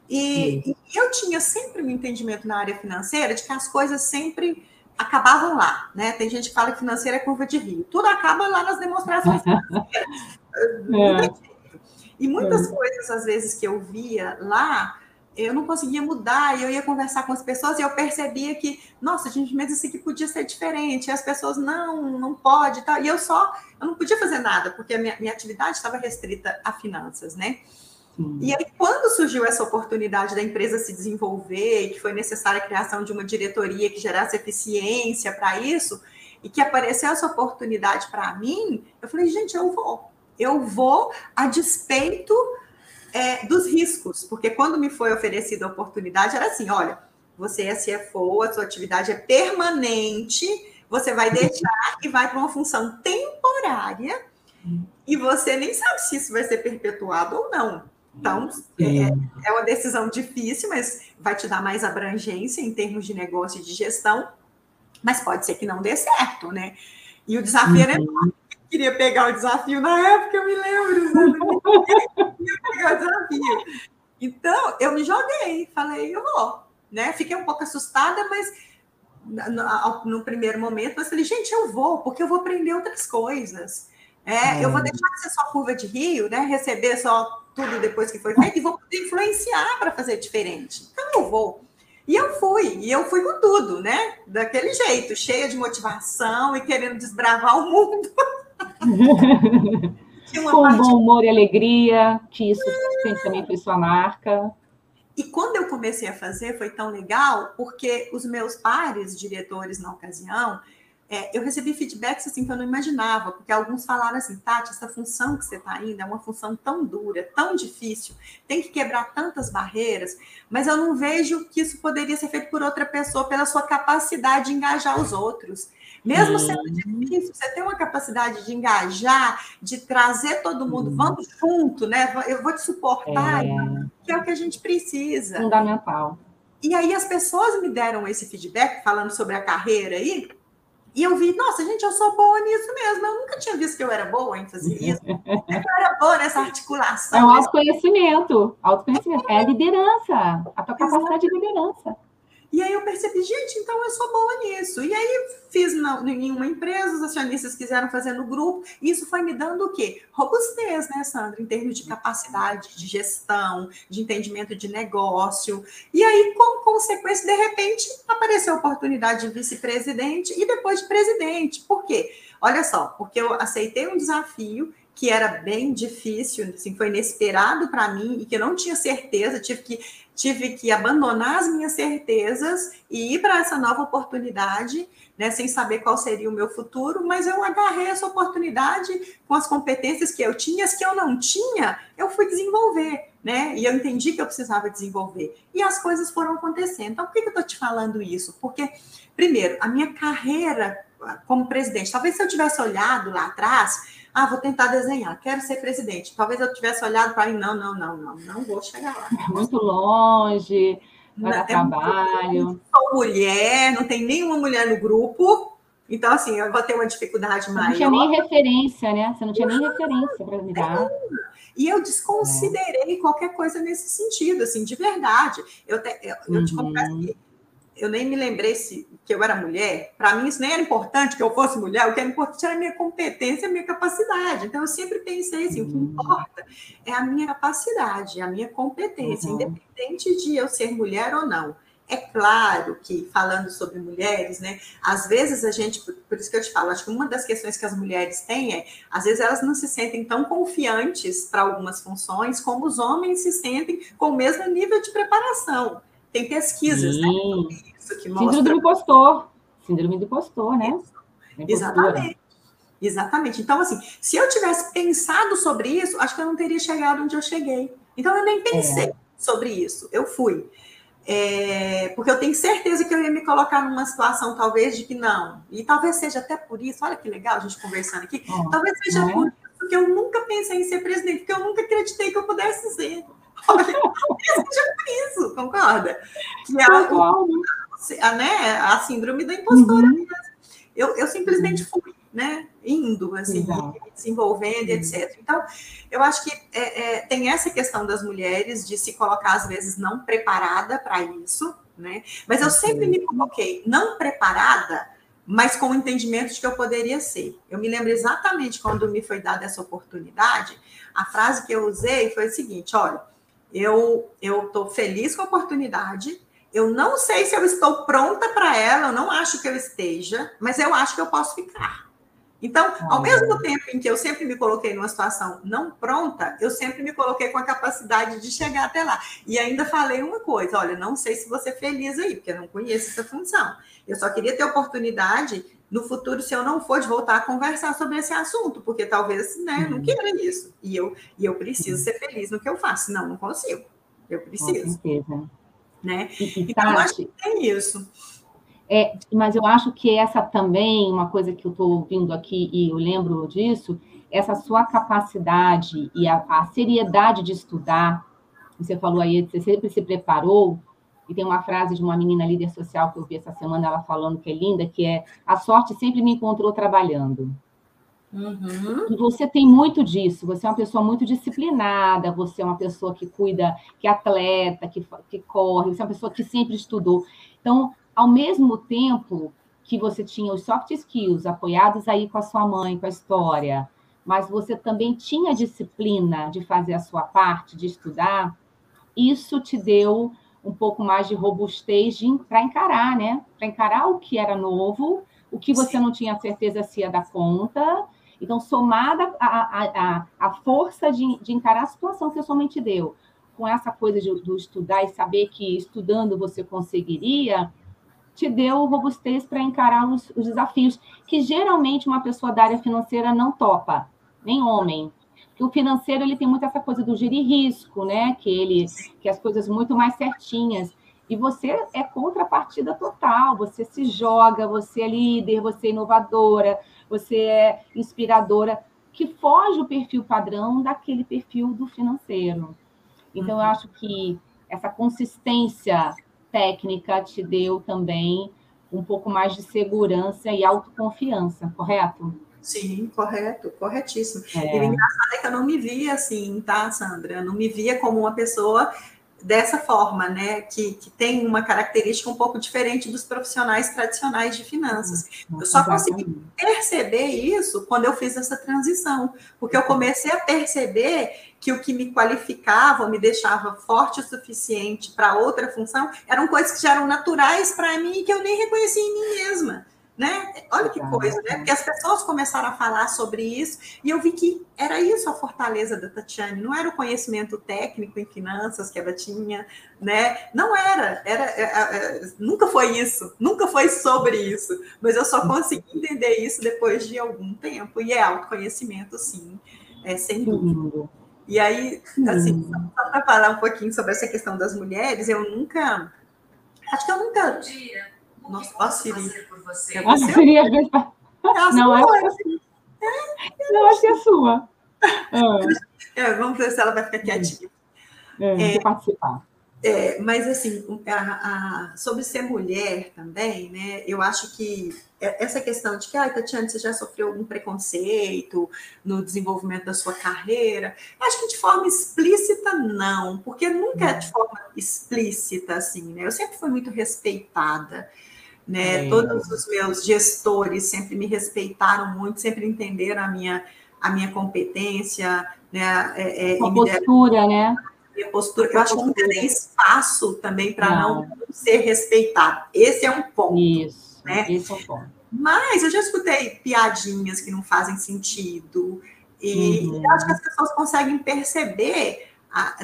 E, e, eu tinha sempre um entendimento na área financeira de que as coisas sempre acabavam lá, né? Tem gente que fala que financeira é curva de rio. Tudo acaba lá nas demonstrações financeiras. É. E muitas é. coisas, às vezes, que eu via lá, eu não conseguia mudar, e eu ia conversar com as pessoas e eu percebia que, nossa, gente, mas isso aqui podia ser diferente, e as pessoas, não, não pode, tá? e eu só, eu não podia fazer nada, porque a minha, minha atividade estava restrita a finanças, né? E aí, quando surgiu essa oportunidade da empresa se desenvolver e que foi necessária a criação de uma diretoria que gerasse eficiência para isso, e que apareceu essa oportunidade para mim, eu falei, gente, eu vou. Eu vou a despeito é, dos riscos, porque quando me foi oferecida a oportunidade, era assim: olha, você é CFO, a sua atividade é permanente, você vai deixar e vai para uma função temporária, e você nem sabe se isso vai ser perpetuado ou não. Então, é, é, uma decisão difícil, mas vai te dar mais abrangência em termos de negócio e de gestão, mas pode ser que não dê certo, né? E o desafio era uhum. Eu queria pegar o desafio na época, eu me lembro, eu queria pegar o desafio. Então, eu me joguei, falei, eu vou, né? Fiquei um pouco assustada, mas no, no primeiro momento, eu falei, gente, eu vou, porque eu vou aprender outras coisas. É, eu vou deixar de ser só curva de rio, né? Receber só tudo depois que foi feito e vou poder influenciar para fazer diferente. Então eu vou. E eu fui, e eu fui com tudo, né? Daquele jeito, cheia de motivação e querendo desbravar o mundo. com parte... bom humor e alegria, que isso sempre também foi sua marca. E quando eu comecei a fazer, foi tão legal, porque os meus pares, diretores na ocasião, é, eu recebi feedbacks assim que eu não imaginava, porque alguns falaram assim, Tati, essa função que você está indo é uma função tão dura, tão difícil, tem que quebrar tantas barreiras, mas eu não vejo que isso poderia ser feito por outra pessoa pela sua capacidade de engajar os outros. Mesmo sendo difícil, você tem uma capacidade de engajar, de trazer todo mundo, vamos junto, né? Eu vou te suportar, é. que é o que a gente precisa. Fundamental. E aí as pessoas me deram esse feedback falando sobre a carreira aí, e eu vi, nossa, gente, eu sou boa nisso mesmo. Eu nunca tinha visto que eu era boa em fazer isso. eu era boa nessa articulação. É o autoconhecimento. Autoconhecimento. É a liderança. A tua capacidade de liderança. E aí eu percebi, gente, então eu sou boa nisso. E aí fiz na, em uma empresa, os acionistas quiseram fazer no grupo, e isso foi me dando o quê? Robustez, né, Sandra, em termos de capacidade de gestão, de entendimento de negócio. E aí, como consequência, de repente, apareceu a oportunidade de vice-presidente e depois de presidente. Por quê? Olha só, porque eu aceitei um desafio que era bem difícil, assim, foi inesperado para mim e que eu não tinha certeza, tive que tive que abandonar as minhas certezas e ir para essa nova oportunidade, né, sem saber qual seria o meu futuro, mas eu agarrei essa oportunidade com as competências que eu tinha, as que eu não tinha, eu fui desenvolver, né? E eu entendi que eu precisava desenvolver. E as coisas foram acontecendo. Então, por que eu estou te falando isso? Porque, primeiro, a minha carreira como presidente, talvez se eu tivesse olhado lá atrás, ah, vou tentar desenhar, quero ser presidente. Talvez eu tivesse olhado para mim, não, não, não, não, não vou chegar lá. Muito longe, vai dar é trabalho. Sou mulher, não tem nenhuma mulher no grupo. Então, assim, eu vou ter uma dificuldade maior. Não tinha nem referência, né? Você não tinha nem referência para me dar. E eu desconsiderei é. qualquer coisa nesse sentido, assim, de verdade. Eu, te, eu, eu te confesso que eu nem me lembrei se, que eu era mulher. Para mim, isso nem era importante que eu fosse mulher. O que era importante era a minha competência, a minha capacidade. Então, eu sempre pensei assim: uhum. o que uhum. importa é a minha capacidade, a minha competência, uhum. independente de eu ser mulher ou não. É claro que, falando sobre mulheres, né, às vezes a gente, por isso que eu te falo, acho que uma das questões que as mulheres têm é, às vezes elas não se sentem tão confiantes para algumas funções como os homens se sentem com o mesmo nível de preparação. Tem pesquisas né, isso que mostram. Síndrome do impostor. Síndrome do impostor, né? Exatamente. Exatamente. Então, assim, se eu tivesse pensado sobre isso, acho que eu não teria chegado onde eu cheguei. Então, eu nem pensei é. sobre isso. Eu fui. É, porque eu tenho certeza que eu ia me colocar numa situação, talvez, de que não. E talvez seja até por isso, olha que legal a gente conversando aqui, oh, talvez seja é? por isso que eu nunca pensei em ser presidente, porque eu nunca acreditei que eu pudesse ser. Seja por isso, concorda? Que é a, a, né, a síndrome da impostora uhum. Eu, eu simplesmente uhum. fui, né? Indo, assim, desenvolvendo, uhum. etc. Então, eu acho que é, é, tem essa questão das mulheres de se colocar, às vezes, não preparada para isso, né? Mas eu sempre me coloquei não preparada, mas com o entendimento de que eu poderia ser. Eu me lembro exatamente quando me foi dada essa oportunidade, a frase que eu usei foi o seguinte: olha eu eu estou feliz com a oportunidade. Eu não sei se eu estou pronta para ela, eu não acho que eu esteja, mas eu acho que eu posso ficar. Então, ao mesmo tempo em que eu sempre me coloquei numa situação não pronta, eu sempre me coloquei com a capacidade de chegar até lá. E ainda falei uma coisa: olha, não sei se você é feliz aí, porque eu não conheço essa função. Eu só queria ter oportunidade no futuro, se eu não for, de voltar a conversar sobre esse assunto, porque talvez né, não uhum. queira isso. E eu, e eu preciso ser feliz no que eu faço, senão não consigo. Eu preciso. Com certeza. Né? então, eu acho que tem isso. É, mas eu acho que essa também, uma coisa que eu estou ouvindo aqui e eu lembro disso, essa sua capacidade e a, a seriedade de estudar, você falou aí, você sempre se preparou, e tem uma frase de uma menina líder social que eu vi essa semana, ela falando que é linda, que é a sorte sempre me encontrou trabalhando. Uhum. E você tem muito disso, você é uma pessoa muito disciplinada, você é uma pessoa que cuida, que é atleta, que, que corre, você é uma pessoa que sempre estudou. Então, ao mesmo tempo que você tinha os soft skills apoiados aí com a sua mãe, com a história, mas você também tinha disciplina de fazer a sua parte, de estudar, isso te deu um pouco mais de robustez para encarar, né? Para encarar o que era novo, o que você Sim. não tinha certeza se ia dar conta. Então, somada a, a, a força de, de, encarar a situação que a sua mente deu, com essa coisa de, de estudar e saber que estudando você conseguiria, te deu robustez para encarar os, os desafios que geralmente uma pessoa da área financeira não topa, nem homem que o financeiro ele tem muito essa coisa do gerir risco, né? Que ele que as coisas muito mais certinhas. E você é contrapartida total, você se joga, você é líder, você é inovadora, você é inspiradora, que foge o perfil padrão daquele perfil do financeiro. Então, uhum. eu acho que essa consistência técnica te deu também um pouco mais de segurança e autoconfiança, correto? Sim, correto, corretíssimo. É. E o engraçado é que eu não me via assim, tá, Sandra? Eu não me via como uma pessoa dessa forma, né? Que, que tem uma característica um pouco diferente dos profissionais tradicionais de finanças. Uhum, eu só consegui perceber isso quando eu fiz essa transição, porque eu comecei a perceber que o que me qualificava, me deixava forte o suficiente para outra função, eram coisas que já eram naturais para mim e que eu nem reconhecia em mim mesma né? Olha que coisa, né? Porque as pessoas começaram a falar sobre isso e eu vi que era isso a fortaleza da Tatiane, não era o conhecimento técnico em finanças que ela tinha, né? Não era, era, é, é, é, nunca foi isso, nunca foi sobre isso, mas eu só consegui entender isso depois de algum tempo e é autoconhecimento, sim, é sem dúvida. E aí, assim, só para falar um pouquinho sobre essa questão das mulheres, eu nunca, acho que eu nunca. Bom dia nossa, ó, Siri. Você? A vezes. Não, é assim. Não, acho que é sua. É. É, vamos ver se ela vai ficar quietinha. É, é, participar. É, mas assim, a, a, sobre ser mulher também, né? Eu acho que é, essa questão de que, ah, Tatiana, você já sofreu algum preconceito no desenvolvimento da sua carreira? Acho que de forma explícita, não, porque nunca é de forma explícita, assim, né? Eu sempre fui muito respeitada, né? É. Todos os meus gestores sempre me respeitaram muito, sempre entenderam a minha, a minha competência, né? É, é, a postura, deram... né? minha postura. Eu acho que nunca tem espaço também para não. não. ser respeitado. Esse é um ponto. Isso, né? esse é um ponto. Mas eu já escutei piadinhas que não fazem sentido. E uhum. acho que as pessoas conseguem perceber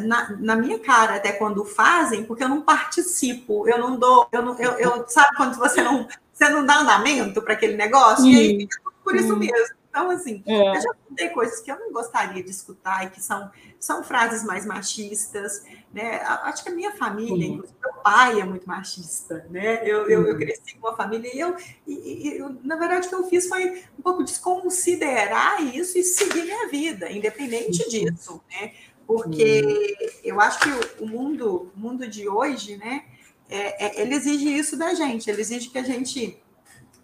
na, na, minha cara até quando fazem, porque eu não participo, eu não dou, eu não, eu, eu sabe quando você não, você não dá andamento para aquele negócio, e aí fica por isso mesmo. Então, assim, é. eu já escutei coisas que eu não gostaria de escutar e que são, são frases mais machistas, né? Acho que a minha família, uhum. inclusive meu pai é muito machista, né? Eu, eu, eu, cresci com uma família e eu, e, e, eu, na verdade, o que eu fiz foi um pouco desconsiderar isso e seguir minha vida, independente disso, né? Porque eu acho que o mundo, o mundo de hoje, né? É, é, ele exige isso da gente, ele exige que a gente,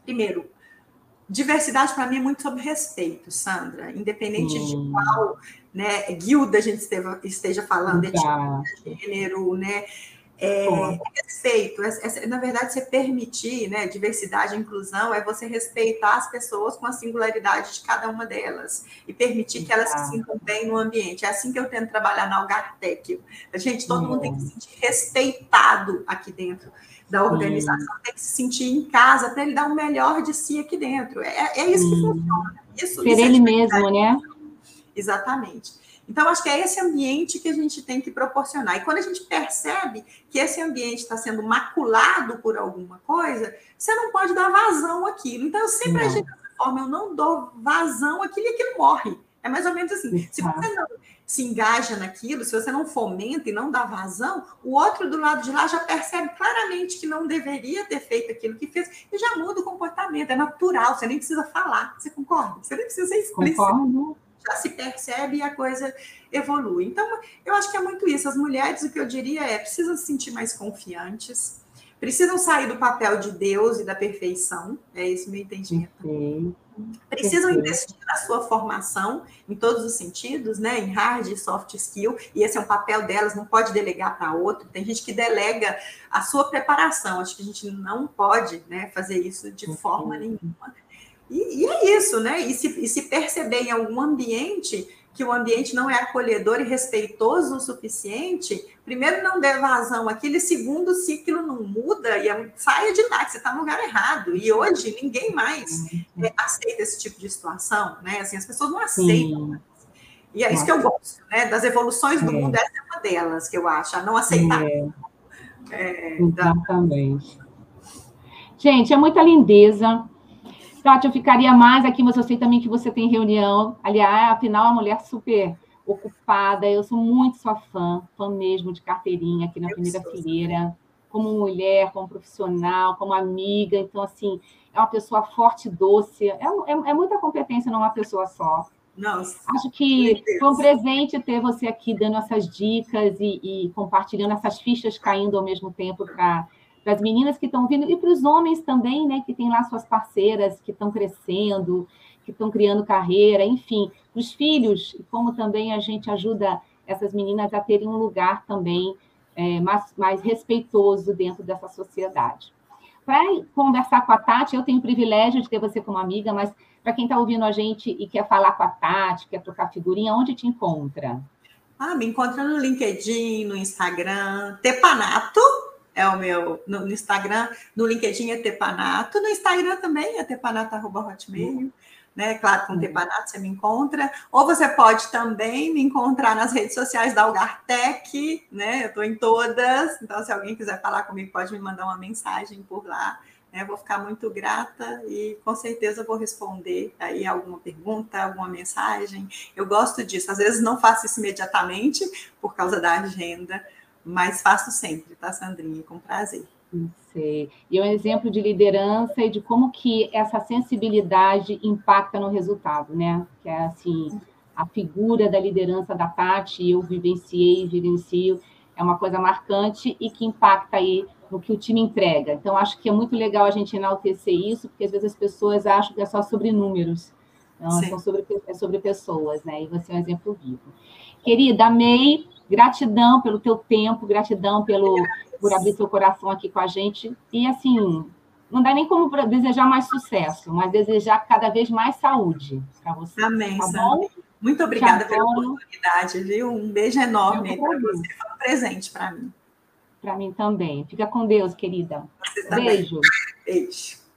primeiro, diversidade para mim é muito sobre respeito, Sandra, independente hum. de qual né, guilda a gente esteja, esteja falando, de gênero, né? É, respeito, é, é, na verdade, você permitir né, diversidade e inclusão é você respeitar as pessoas com a singularidade de cada uma delas e permitir que elas se sintam bem no ambiente. É assim que eu tento trabalhar na Algartec. A gente, todo mundo tem que se sentir respeitado aqui dentro da organização tem que se sentir em casa para ele dar o melhor de si aqui dentro. É, é isso que funciona. Isso, Ser isso é ele mesmo, né? Exatamente. Então, acho que é esse ambiente que a gente tem que proporcionar. E quando a gente percebe que esse ambiente está sendo maculado por alguma coisa, você não pode dar vazão àquilo. Então, eu sempre agir dessa forma, eu não dou vazão àquilo e aquilo morre. É mais ou menos assim. Se você não se engaja naquilo, se você não fomenta e não dá vazão, o outro do lado de lá já percebe claramente que não deveria ter feito aquilo que fez e já muda o comportamento. É natural, você nem precisa falar. Você concorda? Você nem precisa ser explícito. Concordo. Já se percebe e a coisa evolui. Então, eu acho que é muito isso. As mulheres, o que eu diria é, precisam se sentir mais confiantes, precisam sair do papel de Deus e da perfeição. É esse o meu entendimento. Precisam investir na sua formação em todos os sentidos, né? Em hard e soft skill, e esse é um papel delas, não pode delegar para outro. Tem gente que delega a sua preparação, acho que a gente não pode né, fazer isso de forma nenhuma. E, e, é isso, né? E se, e se perceber em algum ambiente que o ambiente não é acolhedor e respeitoso o suficiente, primeiro não dê vazão aquele segundo, ciclo não muda e é, saia de lá, que você está no lugar errado. E hoje ninguém mais é, aceita esse tipo de situação, né? Assim, as pessoas não aceitam. Sim. E é isso que eu gosto, né? Das evoluções do é. mundo, essa é uma delas que eu acho, a não aceitar. É. É, Exatamente. Da... Gente, é muita lindeza Tati, eu ficaria mais aqui, mas eu sei também que você tem reunião. Aliás, afinal, uma mulher super ocupada. Eu sou muito sua fã, fã mesmo de carteirinha aqui na eu primeira fileira, como mulher, como profissional, como amiga. Então, assim, é uma pessoa forte, doce. É, é, é muita competência numa pessoa só. Nossa, Acho que foi um presente ter você aqui dando essas dicas e, e compartilhando essas fichas caindo ao mesmo tempo para para as meninas que estão vindo e para os homens também, né, que têm lá suas parceiras que estão crescendo, que estão criando carreira, enfim, os filhos, e como também a gente ajuda essas meninas a terem um lugar também é, mais, mais respeitoso dentro dessa sociedade. Para conversar com a Tati, eu tenho o privilégio de ter você como amiga, mas para quem está ouvindo a gente e quer falar com a Tati, quer trocar figurinha, onde te encontra? Ah, me encontra no LinkedIn, no Instagram, Tepanato, é o meu no, no, Instagram, no LinkedIn é Tepanato, no Instagram também é tepanato.hotmail, né? Claro, com uhum. Tepanato você me encontra, ou você pode também me encontrar nas redes sociais da Algartec, né? Eu estou em todas, então se alguém quiser falar comigo, pode me mandar uma mensagem por lá. Né? Vou ficar muito grata e com certeza vou responder aí alguma pergunta, alguma mensagem. Eu gosto disso. Às vezes não faço isso imediatamente por causa da agenda, mas faço sempre, tá, Sandrinha? Com prazer. Sei. E é um exemplo de liderança e de como que essa sensibilidade impacta no resultado, né? Que é assim, a figura da liderança da Tati, eu vivenciei, vivencio, é uma coisa marcante e que impacta aí no que o time entrega. Então, acho que é muito legal a gente enaltecer isso, porque às vezes as pessoas acham que é só sobre números. Não, é sobre, é sobre pessoas, né? E você é um exemplo vivo. Querida, amei, gratidão pelo teu tempo, gratidão pelo, por abrir teu coração aqui com a gente. E, assim, não dá nem como desejar mais sucesso, mas desejar cada vez mais saúde para você. Amém, tá bom? Muito obrigada pela oportunidade, viu? Um beijo enorme para você. Foi um presente para mim. Para mim também. Fica com Deus, querida. Beijo. Beijo.